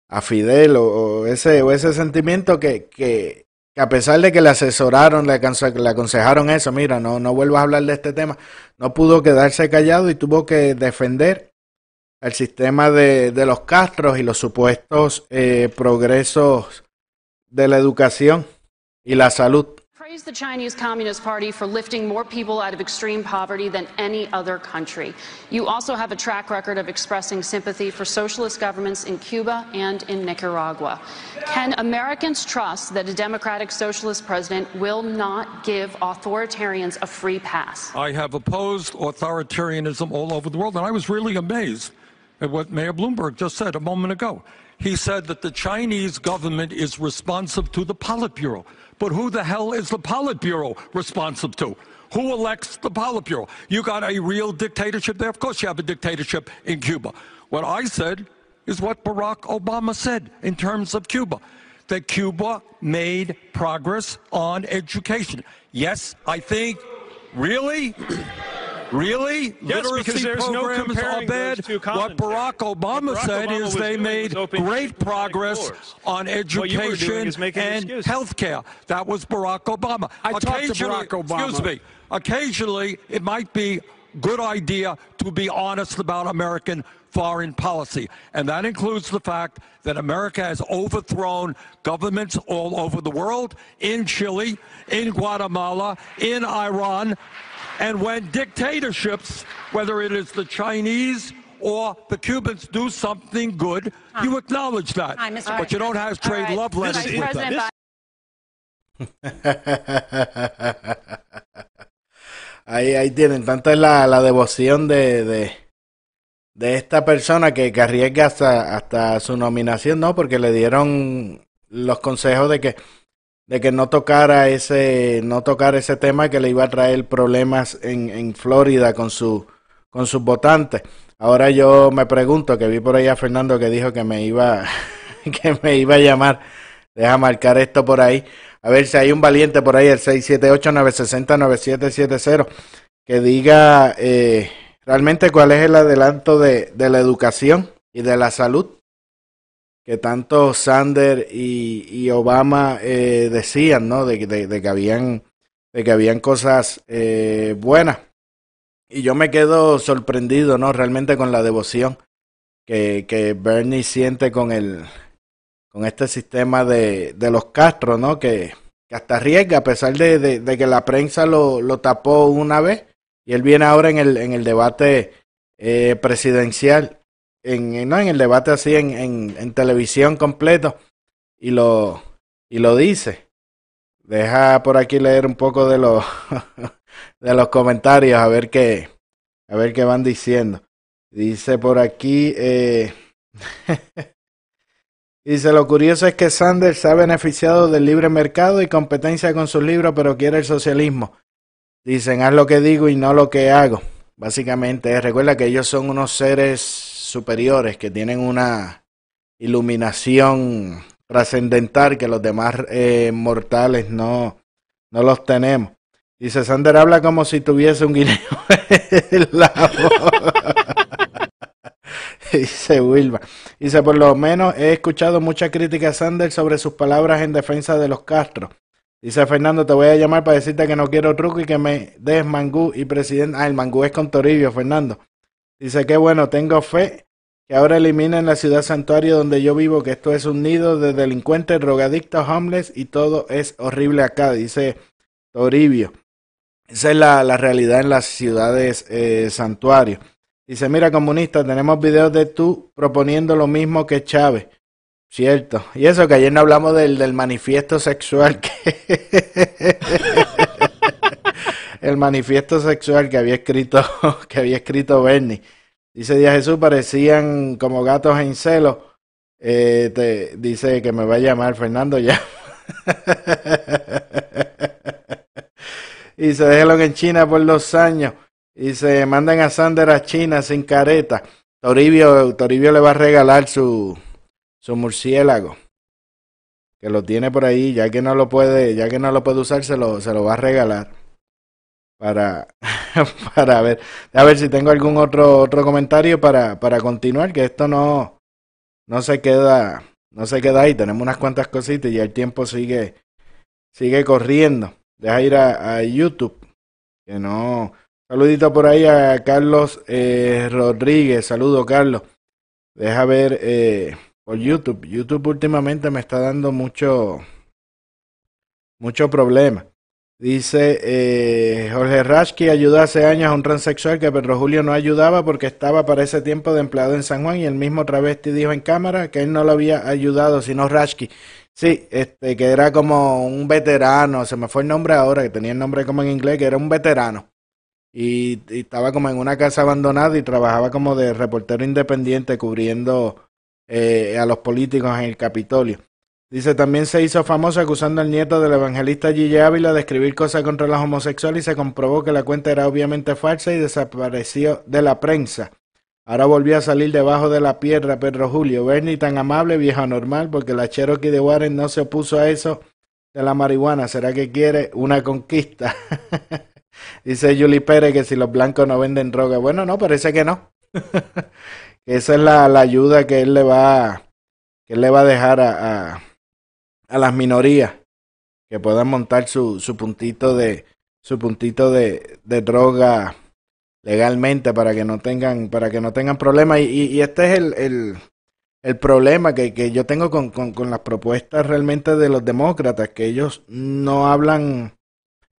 a Fidel o, ese, o ese sentimiento que, que, a pesar de que le asesoraron, le, le aconsejaron eso, mira, no, no vuelvas a hablar de este tema, no pudo quedarse callado y tuvo que defender el sistema de, de los Castros y los supuestos eh, progresos de la educación y la salud praised the Chinese Communist Party for lifting more people out of extreme poverty than any other country. You also have a track record of expressing sympathy for socialist governments in Cuba and in Nicaragua. Can Americans trust that a democratic socialist president will not give authoritarians a free pass? I have opposed authoritarianism all over the world, and I was really amazed Uh, what Mayor Bloomberg just said a moment ago. He said that the Chinese government is responsive to the Politburo. But who the hell is the Politburo responsive to? Who elects the Politburo? You got a real dictatorship there? Of course you have a dictatorship in Cuba. What I said is what Barack Obama said in terms of Cuba that Cuba made progress on education. Yes, I think, really? [CLEARS THROAT] Really? Yes, Literacy no programs are bad. What Barack Obama Barack said Obama is they made great progress doors. on education and health care. That was Barack Obama. I talked to Barack Obama. Excuse me. Occasionally, it might be good idea to be honest about American foreign policy. And that includes the fact that America has overthrown governments all over the world, in Chile, in Guatemala, in Iran. And when dictatorships, whether it is the Chinese or the Cubans, do something good, you acknowledge that. Hi, Mr. But you don't have trade right. love letters with them. President This- [LAUGHS] ahí, ahí tienen, tanto es la, la devoción de, de, de esta persona que, que arriesga hasta, hasta su nominación, ¿no? Porque le dieron los consejos de que, de que no tocara ese, no tocara ese tema que le iba a traer problemas en, en Florida con su, con sus votantes. Ahora yo me pregunto, que vi por ahí a Fernando que dijo que me iba, [LAUGHS] que me iba a llamar. Deja marcar esto por ahí. A ver si hay un valiente por ahí, el 678-960-9770, que diga eh, realmente cuál es el adelanto de, de la educación y de la salud que tanto Sander y, Obama eh, decían, ¿no? De, de, de que habían, de que habían cosas eh, buenas. Y yo me quedo sorprendido, ¿no? Realmente con la devoción que, que Bernie siente con el, con este sistema de, de los Castro, ¿no? Que, que hasta arriesga, a pesar de, de, de que la prensa lo, lo, tapó una vez, y él viene ahora en el, en el debate eh, presidencial, en, no, en el debate así en, en, en, televisión completo, y lo, y lo dice. Deja por aquí leer un poco de los, [LAUGHS] de los comentarios, a ver qué, a ver qué van diciendo. Dice por aquí, eh, [LAUGHS] Dice, lo curioso es que Sanders se ha beneficiado del libre mercado y competencia con sus libros, pero quiere el socialismo. Dicen, haz lo que digo y no lo que hago. Básicamente, recuerda que ellos son unos seres superiores que tienen una iluminación trascendental que los demás eh, mortales no, no los tenemos. Dice, Sander habla como si tuviese un guineo [LAUGHS] en la [LAUGHS] Dice Wilma. Dice, por lo menos he escuchado mucha crítica a Sanders sobre sus palabras en defensa de los Castro. Dice Fernando, te voy a llamar para decirte que no quiero truco y que me des mangú y presidente. Ah, el mangú es con Toribio, Fernando. Dice que bueno, tengo fe que ahora eliminen la ciudad santuario donde yo vivo, que esto es un nido de delincuentes, drogadictos, homeless y todo es horrible acá, dice Toribio. Esa es la, la realidad en las ciudades eh, santuarios. Dice, mira comunista, tenemos videos de tú proponiendo lo mismo que Chávez. Cierto. Y eso que ayer no hablamos del, del manifiesto sexual [LAUGHS] que el manifiesto sexual que había escrito [LAUGHS] que había escrito Bernie. Dice Díaz Jesús, parecían como gatos en celo. Eh, te, dice que me va a llamar Fernando ya. [LAUGHS] y se déjalo en China por dos años y se mandan a Sander a China sin careta. Toribio, Toribio le va a regalar su, su murciélago. Que lo tiene por ahí, ya que no lo puede, ya que no lo puede usar, se lo, se lo va a regalar. Para, [LAUGHS] para ver, a ver si tengo algún otro, otro comentario para, para continuar, que esto no, no se queda, no se queda ahí. Tenemos unas cuantas cositas y el tiempo sigue, sigue corriendo. Deja ir a, a YouTube, que no, Saludito por ahí a Carlos eh, Rodríguez. Saludo, Carlos. Deja ver eh, por YouTube. YouTube últimamente me está dando mucho, mucho problema. Dice eh, Jorge Rashki ayudó hace años a un transexual que Pedro Julio no ayudaba porque estaba para ese tiempo de empleado en San Juan y el mismo travesti dijo en cámara que él no lo había ayudado sino Rashki. Sí, este, que era como un veterano, se me fue el nombre ahora, que tenía el nombre como en inglés, que era un veterano y, estaba como en una casa abandonada y trabajaba como de reportero independiente cubriendo eh, a los políticos en el Capitolio. Dice, también se hizo famoso acusando al nieto del evangelista Gigi Ávila de escribir cosas contra los homosexuales y se comprobó que la cuenta era obviamente falsa y desapareció de la prensa. Ahora volvió a salir debajo de la piedra Pedro Julio. Bernie tan amable, viejo normal, porque la Cherokee de Warren no se opuso a eso de la marihuana. ¿Será que quiere una conquista? [LAUGHS] Dice Julie Pérez que si los blancos no venden droga. Bueno, no, parece que no. [LAUGHS] Esa es la, la, ayuda que él le va, que él le va a dejar a, a las minorías que puedan montar su, su puntito de su puntito de, de droga legalmente para que no tengan para que no tengan problemas. Y, y, este es el, el, el problema que, que yo tengo con, con, con las propuestas realmente de los demócratas que ellos no hablan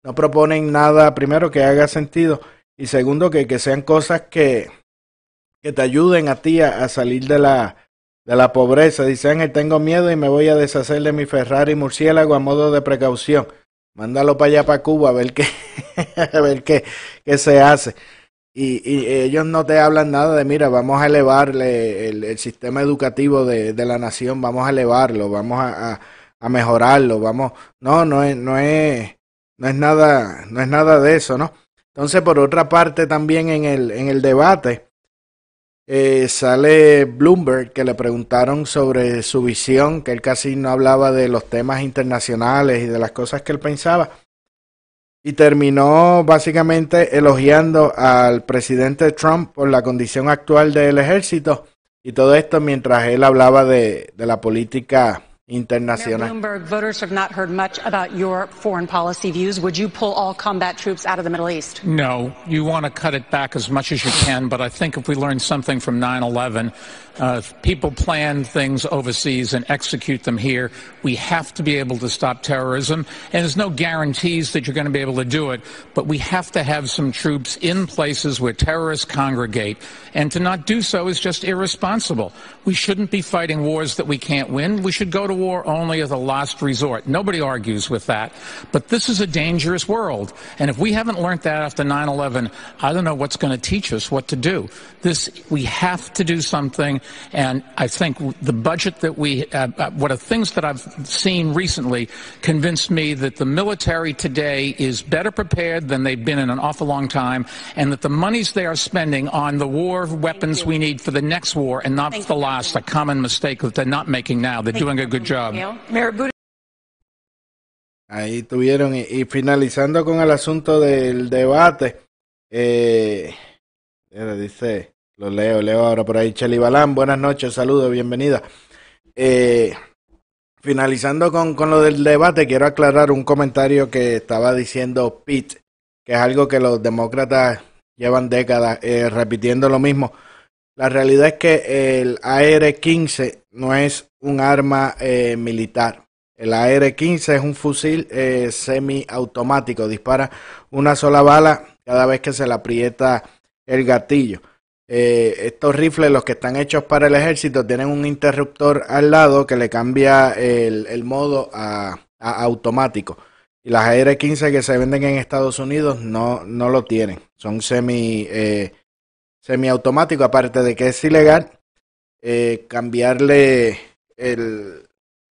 no proponen nada, primero, que haga sentido y segundo, que, que sean cosas que, que te ayuden a ti a salir de la, de la pobreza. Dice Ángel, tengo miedo y me voy a deshacer de mi Ferrari murciélago a modo de precaución. Mándalo para allá, para Cuba, a ver qué, [LAUGHS] a ver qué, qué se hace. Y, y, ellos no te hablan nada de, mira, vamos a elevarle el, el sistema educativo de, de, la nación, vamos a elevarlo, vamos a, a, a mejorarlo, vamos... No, no es... No es no es nada, no es nada de eso, ¿no? Entonces, por otra parte, también en el, en el debate eh, sale Bloomberg que le preguntaron sobre su visión, que él casi no hablaba de los temas internacionales y de las cosas que él pensaba. Y terminó básicamente elogiando al presidente Trump por la condición actual del ejército y todo esto mientras él hablaba de, de la política internacional. Bloomberg, voters have not heard much about your foreign policy views. Would you pull all combat troops out of the Middle East? No. You want to cut it back as much as you can, but I think if we learn something from 9 11, uh, people plan things overseas and execute them here. We have to be able to stop terrorism, and there's no guarantees that you're going to be able to do it, but we have to have some troops in places where terrorists congregate, and to not do so is just irresponsible. We shouldn't be fighting wars that we can't win. We should go to war only as a last resort. Nobody argues with that, but this is a dangerous world, and if we haven't learned that after 9/11, I don't know what's going to teach us what to do. This we have to do something. And I think the budget that we, uh, uh, what are things that I've seen recently convinced me that the military today is better prepared than they've been in an awful long time, and that the monies they are spending on the war weapons we need for the next war and not Thank the last, a common mistake that they're not making now. They're Thank doing a good job. Ahí tuvieron, y, y, finalizando con el asunto del debate, eh, dice, Lo leo, leo ahora por ahí. Cheli Balán, buenas noches, saludos, bienvenida. Eh, finalizando con, con, lo del debate, quiero aclarar un comentario que estaba diciendo Pete, que es algo que los demócratas llevan décadas eh, repitiendo lo mismo. La realidad es que el AR-15 no es un arma eh, militar. El AR-15 es un fusil eh, semiautomático, dispara una sola bala cada vez que se le aprieta el gatillo. Eh, estos rifles, los que están hechos para el ejército, tienen un interruptor al lado que le cambia el, modo a, automático. Y las AR-15 que se venden en Estados Unidos no, no lo tienen. Son semi, semiautomáticos, aparte de que es ilegal eh, cambiarle el,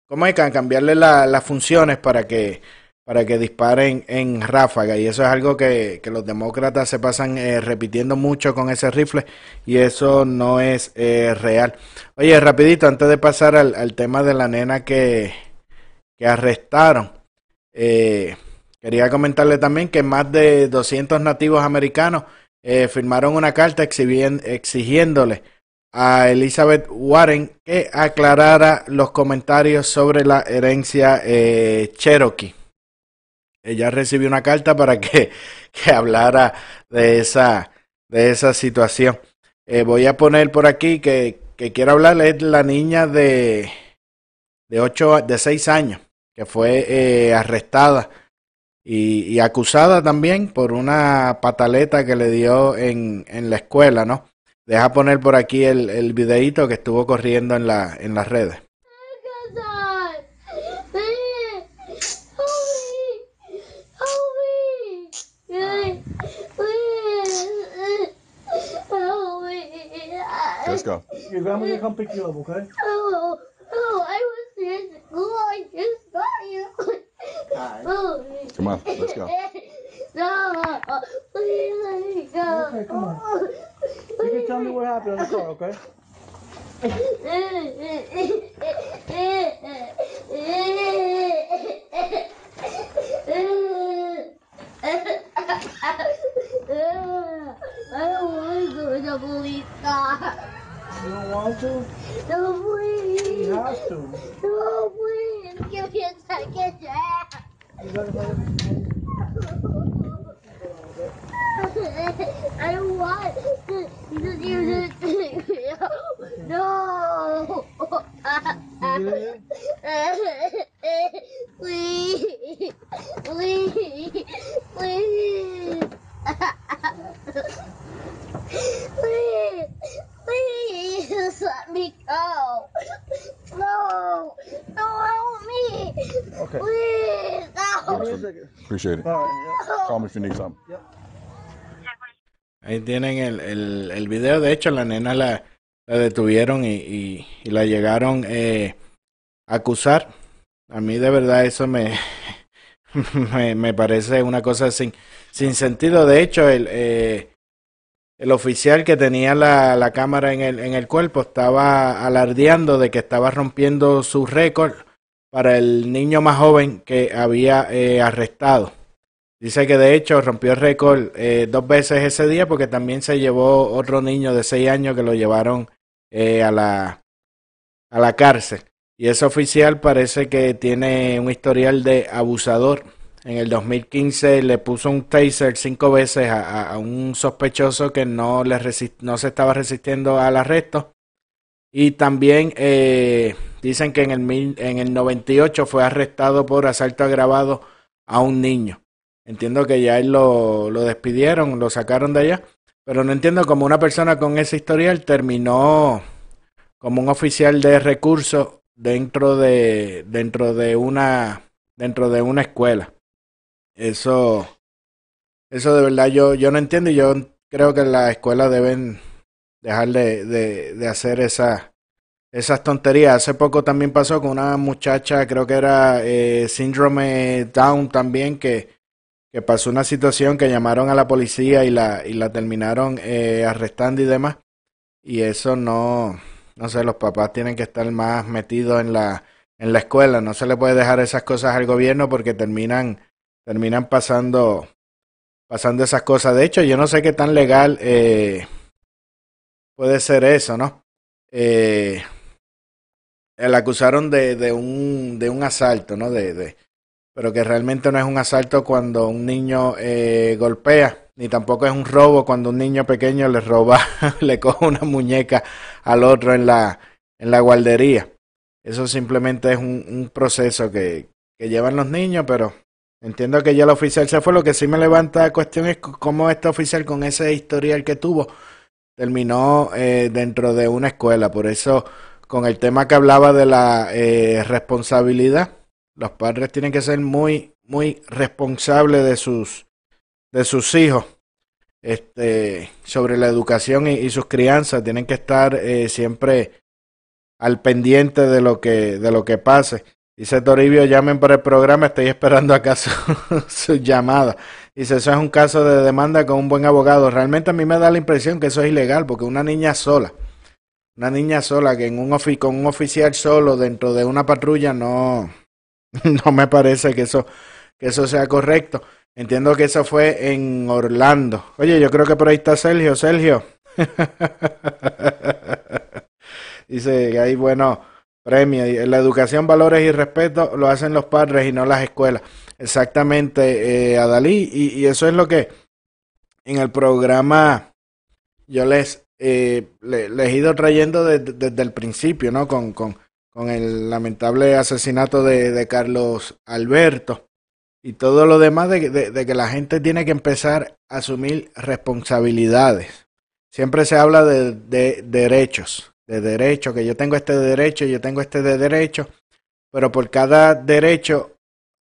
¿Cómo que cambiarle las funciones para que, para que disparen en ráfaga? Y eso es algo que, los demócratas se pasan eh, repitiendo mucho con ese rifle y eso no es eh, real. Oye, rapidito, antes de pasar al, tema de la nena que, que arrestaron, quería comentarle también que más de 200 nativos americanos firmaron una carta exigiéndole a Elizabeth Warren que aclarara los comentarios sobre la herencia eh, Cherokee. Ella recibió una carta para que, [LAUGHS] que hablara de esa, de esa situación. Eh, voy a poner por aquí que, que quiero hablarle es la niña de, de, ocho, de seis años que fue eh, arrestada y, y, acusada también por una pataleta que le dio en, en la escuela, ¿no? Deja poner por aquí el, el videito que estuvo corriendo en, la, en las redes. Let's go. Your grandma can come pick you up, okay? [LAUGHS] Oh, oh, I was in school. I just got you. Come on, let's go. No, please let me go. Okay, come on. Oh. You can tell me what happened in the car, okay? [LAUGHS] I don't want to go to the police car. You don't want to? No, please. You have to. No, please. Give me a second. You gotta [LAUGHS] I don't want to use this. [LAUGHS] No. [LAUGHS] Please. Please. Please. Please. Please let me go. No. No, help me. Okay. Please. No. Appreciate it. All right. Call me if you need something. Yep. Ahí tienen el, el, el, video. De hecho, la nena la, la detuvieron y, y, y, la llegaron eh, a acusar. A mí de verdad eso me, [LAUGHS] me, me, parece una cosa sin, sin sentido. De hecho, el, eh, el oficial que tenía la, la cámara en el, en el cuerpo estaba alardeando de que estaba rompiendo su récord para el niño más joven que había eh, arrestado. Dice que de hecho rompió el récord eh, dos veces ese día porque también se llevó otro niño de seis años que lo llevaron eh, a, la, a la cárcel. Y ese oficial parece que tiene un historial de abusador. En el 2015 le puso un taser cinco veces a, un sospechoso que no, le no se estaba resistiendo al arresto. Y también eh, dicen que en el, en el 98 fue arrestado por asalto agravado a un niño. Entiendo que ya él lo, lo despidieron, lo sacaron de allá, pero no entiendo cómo una persona con ese historial terminó como un oficial de recursos dentro de dentro de una dentro de una escuela. Eso eso de verdad yo yo no entiendo y yo creo que las escuelas deben dejar de, de, de hacer esa, esas tonterías. Hace poco también pasó con una muchacha, creo que era eh, síndrome Down también, que que pasó una situación que llamaron a la policía y la, y la terminaron eh, arrestando y demás. Y eso no, no sé, los papás tienen que estar más metidos en la, en la escuela. No se le puede dejar esas cosas al gobierno porque terminan, terminan pasando, pasando esas cosas. De hecho, yo no sé qué tan legal eh, puede ser eso, ¿no? Eh, el acusaron de, de, un, de un asalto, ¿no? De, de, pero que realmente no es un asalto cuando un niño eh, golpea, ni tampoco es un robo cuando un niño pequeño le roba, [LAUGHS] le coge una muñeca al otro en la, en la guardería. Eso simplemente es un, un proceso que, que llevan los niños, pero entiendo que ya el oficial se fue. Lo que sí me levanta la cuestión es cómo este oficial con ese historial que tuvo terminó eh, dentro de una escuela. Por eso, con el tema que hablaba de la eh, responsabilidad, los padres tienen que ser muy, muy responsables de sus, de sus hijos. Este, sobre la educación y, y sus crianzas, tienen que estar eh, siempre al pendiente de lo que, de lo que pase. Dice Toribio, llamen por el programa, estoy esperando acá [LAUGHS] su, llamada. Dice, eso es un caso de demanda con un buen abogado. Realmente a mí me da la impresión que eso es ilegal, porque una niña sola, una niña sola que en un con un oficial solo dentro de una patrulla no, [LAUGHS] no me parece que eso, que eso sea correcto. Entiendo que eso fue en Orlando. Oye, yo creo que por ahí está Sergio. Sergio. [LAUGHS] Dice que hay premios. Y La educación, valores y respeto lo hacen los padres y no las escuelas. Exactamente, eh, Adalí. Y, eso es lo que en el programa yo les, eh, le- les he ido trayendo desde, desde el principio, ¿no? Con, con, con el lamentable asesinato de, de Carlos Alberto y todo lo demás de, de- de que la gente tiene que empezar a asumir responsabilidades. Siempre se habla de, de derechos, de derechos, que yo tengo este derecho, yo tengo este de derecho, pero por cada derecho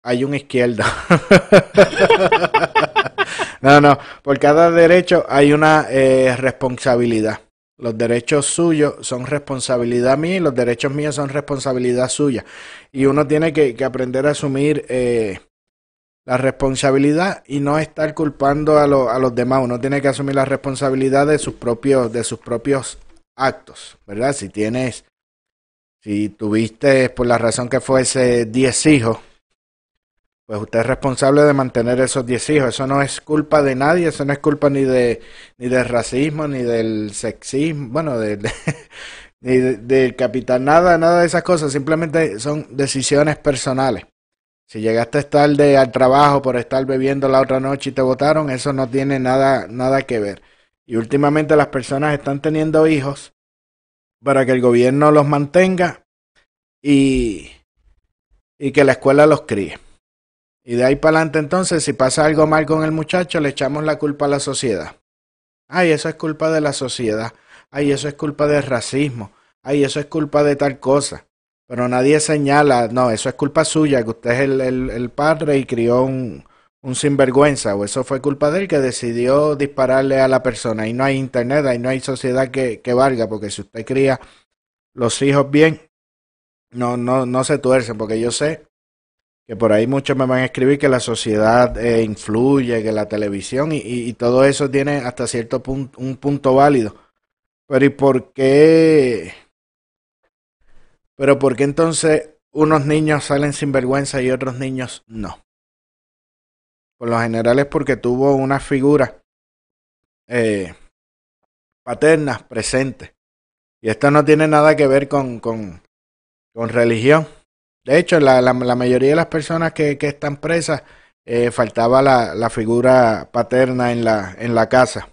hay una izquierda. [LAUGHS] no, no, por cada derecho hay una eh, responsabilidad. Los derechos suyos son responsabilidad mía y los derechos míos son responsabilidad suya. Y uno tiene que, que aprender a asumir eh, la responsabilidad y no estar culpando a, a los demás. Uno tiene que asumir la responsabilidad de sus propios, de sus propios actos, ¿verdad? Si tienes, si tuviste por la razón que fuese 10 hijos, pues usted es responsable de mantener esos 10 hijos. Eso no es culpa de nadie, eso no es culpa ni de ni del racismo, ni del sexismo, bueno, de, de- [LAUGHS] ni de- del capital, nada, nada de esas cosas, simplemente son decisiones personales. Si llegaste tarde al trabajo por estar bebiendo la otra noche y te votaron, eso no tiene nada, nada que ver. Y últimamente las personas están teniendo hijos para que el gobierno los mantenga y, y que la escuela los críe. Y de ahí para adelante entonces, si pasa algo mal con el muchacho, le echamos la culpa a la sociedad. Ay, eso es culpa de la sociedad. Ay, eso es culpa del racismo. Ay, eso es culpa de tal cosa. Pero nadie señala, no, eso es culpa suya, que usted es el, el, el padre y crió un, un sinvergüenza, o eso fue culpa de él que decidió dispararle a la persona. Ahí no hay internet, ahí no hay sociedad que, que valga, porque si usted cría los hijos bien, no, no, no se tuercen, porque yo sé que por ahí muchos me van a escribir que la sociedad eh, influye, que la televisión y, y, y todo eso tiene hasta cierto punto un punto válido. Pero ¿y por qué? Pero ¿por qué entonces unos niños salen sin vergüenza y otros niños no? Por lo general es porque tuvo una figura eh, paterna presente. Y esto no tiene nada que ver con, con, religión. De hecho, la, la, la mayoría de las personas que, que están presas eh, faltaba la, la figura paterna en la, en la casa.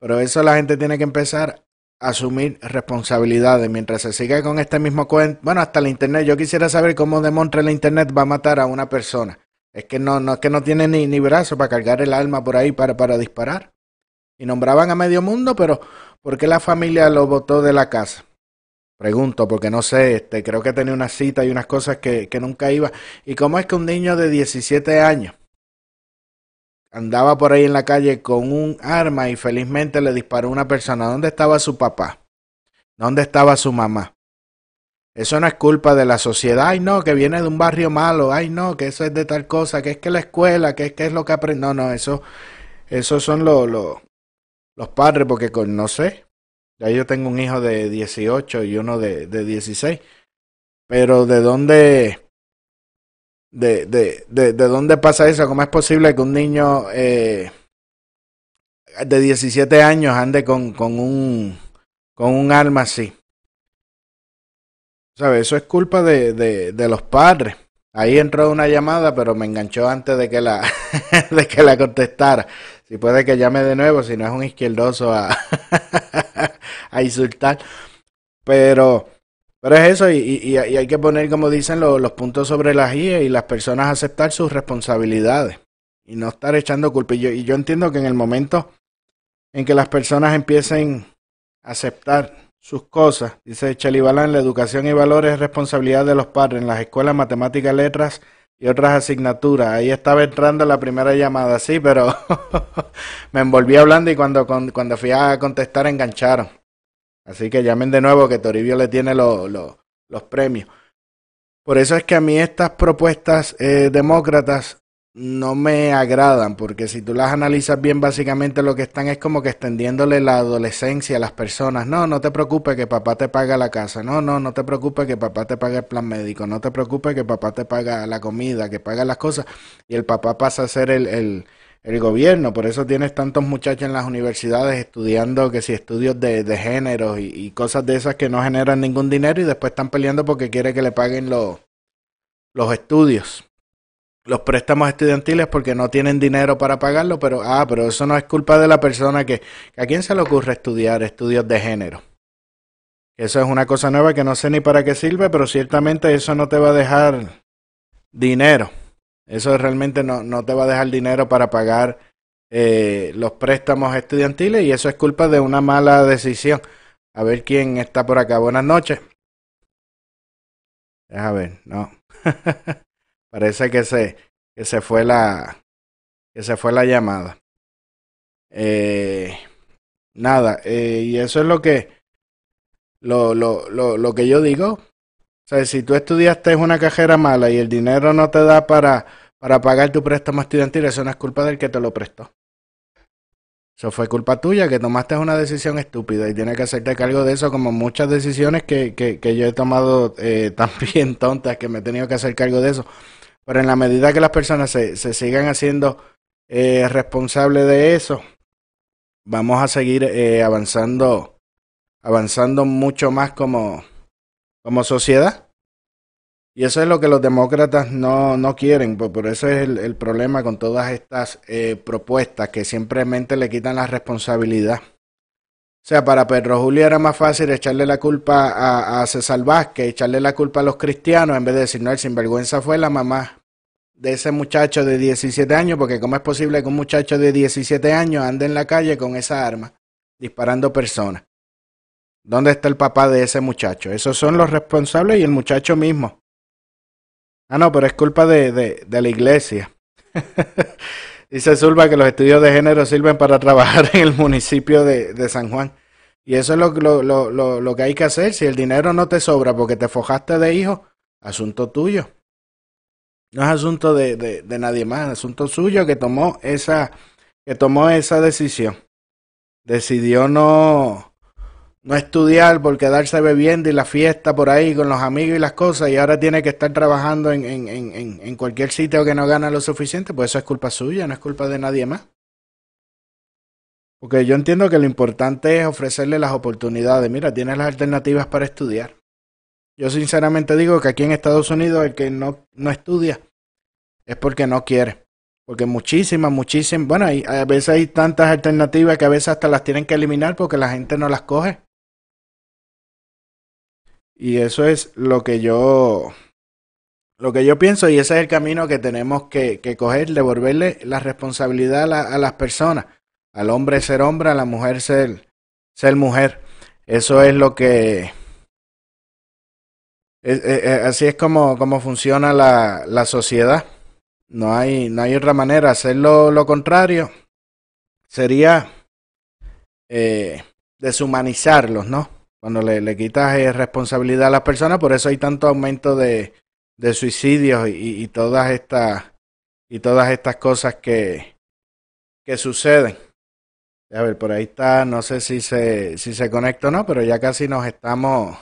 Pero eso la gente tiene que empezar a asumir responsabilidades mientras se siga con este mismo cuento. Bueno, hasta el internet. Yo quisiera saber cómo demontre el internet va a matar a una persona. Es que no, no, es que no tiene ni, ni brazo para cargar el arma por ahí para, para disparar. Y nombraban a medio mundo, pero ¿por qué la familia lo botó de la casa? Pregunto, porque no sé, este, creo que tenía una cita y unas cosas que, que nunca iba. ¿Y cómo es que un niño de 17 años andaba por ahí en la calle con un arma y felizmente le disparó una persona? ¿Dónde estaba su papá? ¿Dónde estaba su mamá? Eso no es culpa de la sociedad. Ay, no, que viene de un barrio malo. Ay, no, que eso es de tal cosa. Que es que la escuela, que es que es lo que aprende. No, no, eso, esos son los, los, padres, porque con, no sé. Ya yo tengo un hijo de 18 y uno de, de 16. Pero ¿de dónde, de, de, de, de dónde pasa eso? ¿Cómo es posible que un niño eh, de 17 años ande con, con, un, con un arma así? ¿Sabes? Eso es culpa de, de, de los padres. Ahí entró una llamada, pero me enganchó antes de que la, [LAUGHS] de que la contestara. Si puede que llame de nuevo, si no es un izquierdoso a, [LAUGHS] a insultar. Pero, Pero es eso, y, y- hay que poner, como dicen, lo- los puntos sobre las IE y las personas aceptar sus responsabilidades y no estar echando culpa. Y yo, y yo entiendo que en el momento en que las personas empiecen a aceptar sus cosas, dice Chely Balán, la educación y valores es responsabilidad de los padres en las escuelas, matemáticas, letras y otras asignaturas. Ahí estaba entrando la primera llamada, sí, pero [LAUGHS] me envolví hablando y cuando, cuando fui a contestar engancharon. Así que llamen de nuevo que Toribio le tiene lo- lo- los premios. Por eso es que a mí estas propuestas eh, demócratas no me agradan, porque si tú las analizas bien, básicamente lo que están es como que extendiéndole la adolescencia a las personas. No, no te preocupes que papá te paga la casa. No, no, no te preocupes que papá te paga el plan médico. No te preocupes que papá te paga la comida, que paga las cosas. Y el papá pasa a ser el, el, gobierno. Por eso tienes tantos muchachos en las universidades estudiando que si estudios de, de género y, y cosas de esas que no generan ningún dinero y después están peleando porque quiere que le paguen los estudios los préstamos estudiantiles porque no tienen dinero para pagarlo, pero ah, pero eso no es culpa de la persona que, a quién se le ocurre estudiar estudios de género. Eso es una cosa nueva que no sé ni para qué sirve, pero ciertamente eso no te va a dejar dinero. Eso realmente no, no te va a dejar dinero para pagar eh, los préstamos estudiantiles y eso es culpa de una mala decisión. A ver quién está por acá. Buenas noches. Deja ver, no. [LAUGHS] Parece que se, que se fue la que se fue la llamada. Eh, nada, eh, y eso es lo que lo, lo, lo, lo que yo digo. O sea, si tú estudiaste una cajera mala y el dinero no te da para, para pagar tu préstamo estudiantil, eso no es culpa del que te lo prestó. Eso fue culpa tuya, que tomaste una decisión estúpida y tienes que hacerte cargo de eso, como muchas decisiones que, que, que yo he tomado eh, [LAUGHS] también tontas, que me he tenido que hacer cargo de eso. Pero en la medida que las personas se, se sigan haciendo eh, responsables de eso, vamos a seguir eh, avanzando, avanzando mucho más como, como sociedad. Y eso es lo que los demócratas no, no quieren, por, eso es el, el problema con todas estas eh, propuestas que simplemente le quitan la responsabilidad. O sea, para Pedro Julio era más fácil echarle la culpa a, a César Vázquez, echarle la culpa a los cristianos, en vez de decir, no, el sinvergüenza fue la mamá de ese muchacho de 17 años, porque cómo es posible que un muchacho de 17 años ande en la calle con esa arma, disparando personas. ¿Dónde está el papá de ese muchacho? Esos son los responsables y el muchacho mismo. Ah, no, pero es culpa de, de, de la iglesia. [LAUGHS] Dice Zulba que los estudios de género sirven para trabajar en el municipio de, de San Juan. Y eso es lo, lo, lo, lo, que hay que hacer. Si el dinero no te sobra porque te fojaste de hijo, asunto tuyo. No es asunto de, de, de nadie más, asunto suyo que tomó esa, que tomó esa decisión. Decidió no, no estudiar por quedarse bebiendo y la fiesta por ahí con los amigos y las cosas y ahora tiene que estar trabajando en, en, en, en cualquier sitio que no gana lo suficiente, pues eso es culpa suya, no es culpa de nadie más. Porque yo entiendo que lo importante es ofrecerle las oportunidades. Mira, tienes las alternativas para estudiar. Yo sinceramente digo que aquí en Estados Unidos el que no, no estudia es porque no quiere. Porque muchísimas, muchísimas, bueno, hay, a veces hay tantas alternativas que a veces hasta las tienen que eliminar porque la gente no las coge. Y eso es lo que yo, lo que yo pienso y ese es el camino que tenemos que, que coger, devolverle la responsabilidad a, la, a, las personas, al hombre ser hombre, a la mujer ser, ser mujer. Eso es lo que, es, es, así es como, como funciona la, la sociedad. No hay, no hay otra manera. Hacerlo lo contrario sería eh, deshumanizarlos, ¿no? Cuando le, le quitas eh, responsabilidad a las personas, por eso hay tanto aumento de, de suicidios y, y, todas estas y todas estas cosas que, que suceden. A ver, por ahí está, no sé si se, si se conecta o no, pero ya casi nos estamos,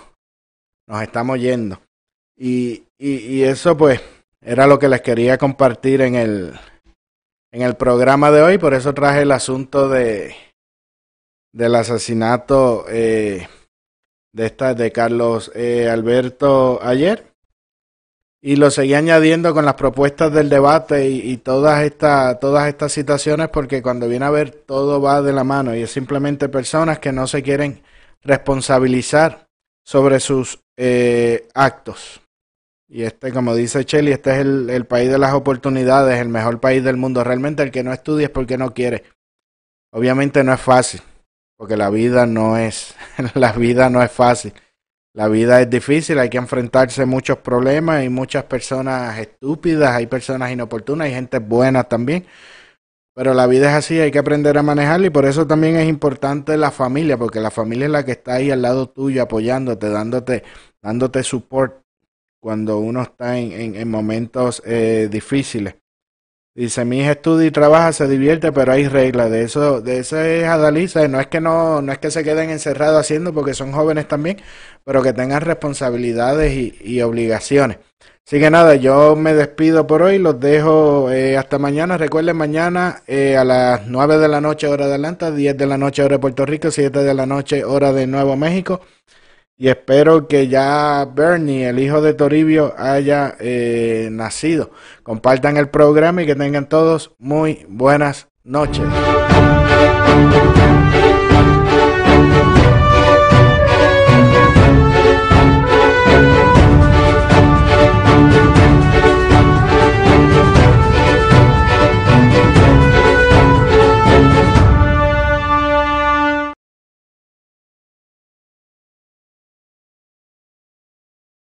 nos estamos yendo. Y, y, eso pues era lo que les quería compartir en el, en el programa de hoy, por eso traje el asunto de del asesinato eh, de esta de Carlos eh, Alberto ayer y lo seguí añadiendo con las propuestas del debate y, todas estas todas estas situaciones porque cuando viene a ver todo va de la mano y es simplemente personas que no se quieren responsabilizar sobre sus eh, actos. Y este, como dice Shelly, este es el, el, país de las oportunidades, el mejor país del mundo. Realmente el que no estudia es porque no quiere. Obviamente no es fácil, porque la vida no es, [LAUGHS] la vida no es fácil. La vida es difícil, hay que enfrentarse a muchos problemas, hay muchas personas estúpidas, hay personas inoportunas, hay gente buena también. Pero la vida es así, hay que aprender a manejarla y por eso también es importante la familia, porque la familia es la que está ahí al lado tuyo, apoyándote, dándote, dándote support cuando uno está en, en, en momentos eh, difíciles. Dice, mi hija estudia y trabaja, se divierte, pero hay reglas. De eso, de eso es Adalisa. No es que no, no es que se queden encerrados haciendo porque son jóvenes también, pero que tengan responsabilidades y, obligaciones. Así que nada, yo me despido por hoy, los dejo eh, hasta mañana. Recuerden, mañana eh, a las 9 de la noche hora de Atlanta, 10 de la noche hora de Puerto Rico, 7 de la noche hora de Nuevo México. Y espero que ya Bernie, el hijo de Toribio, haya eh, nacido. Compartan el programa y que tengan todos muy buenas noches.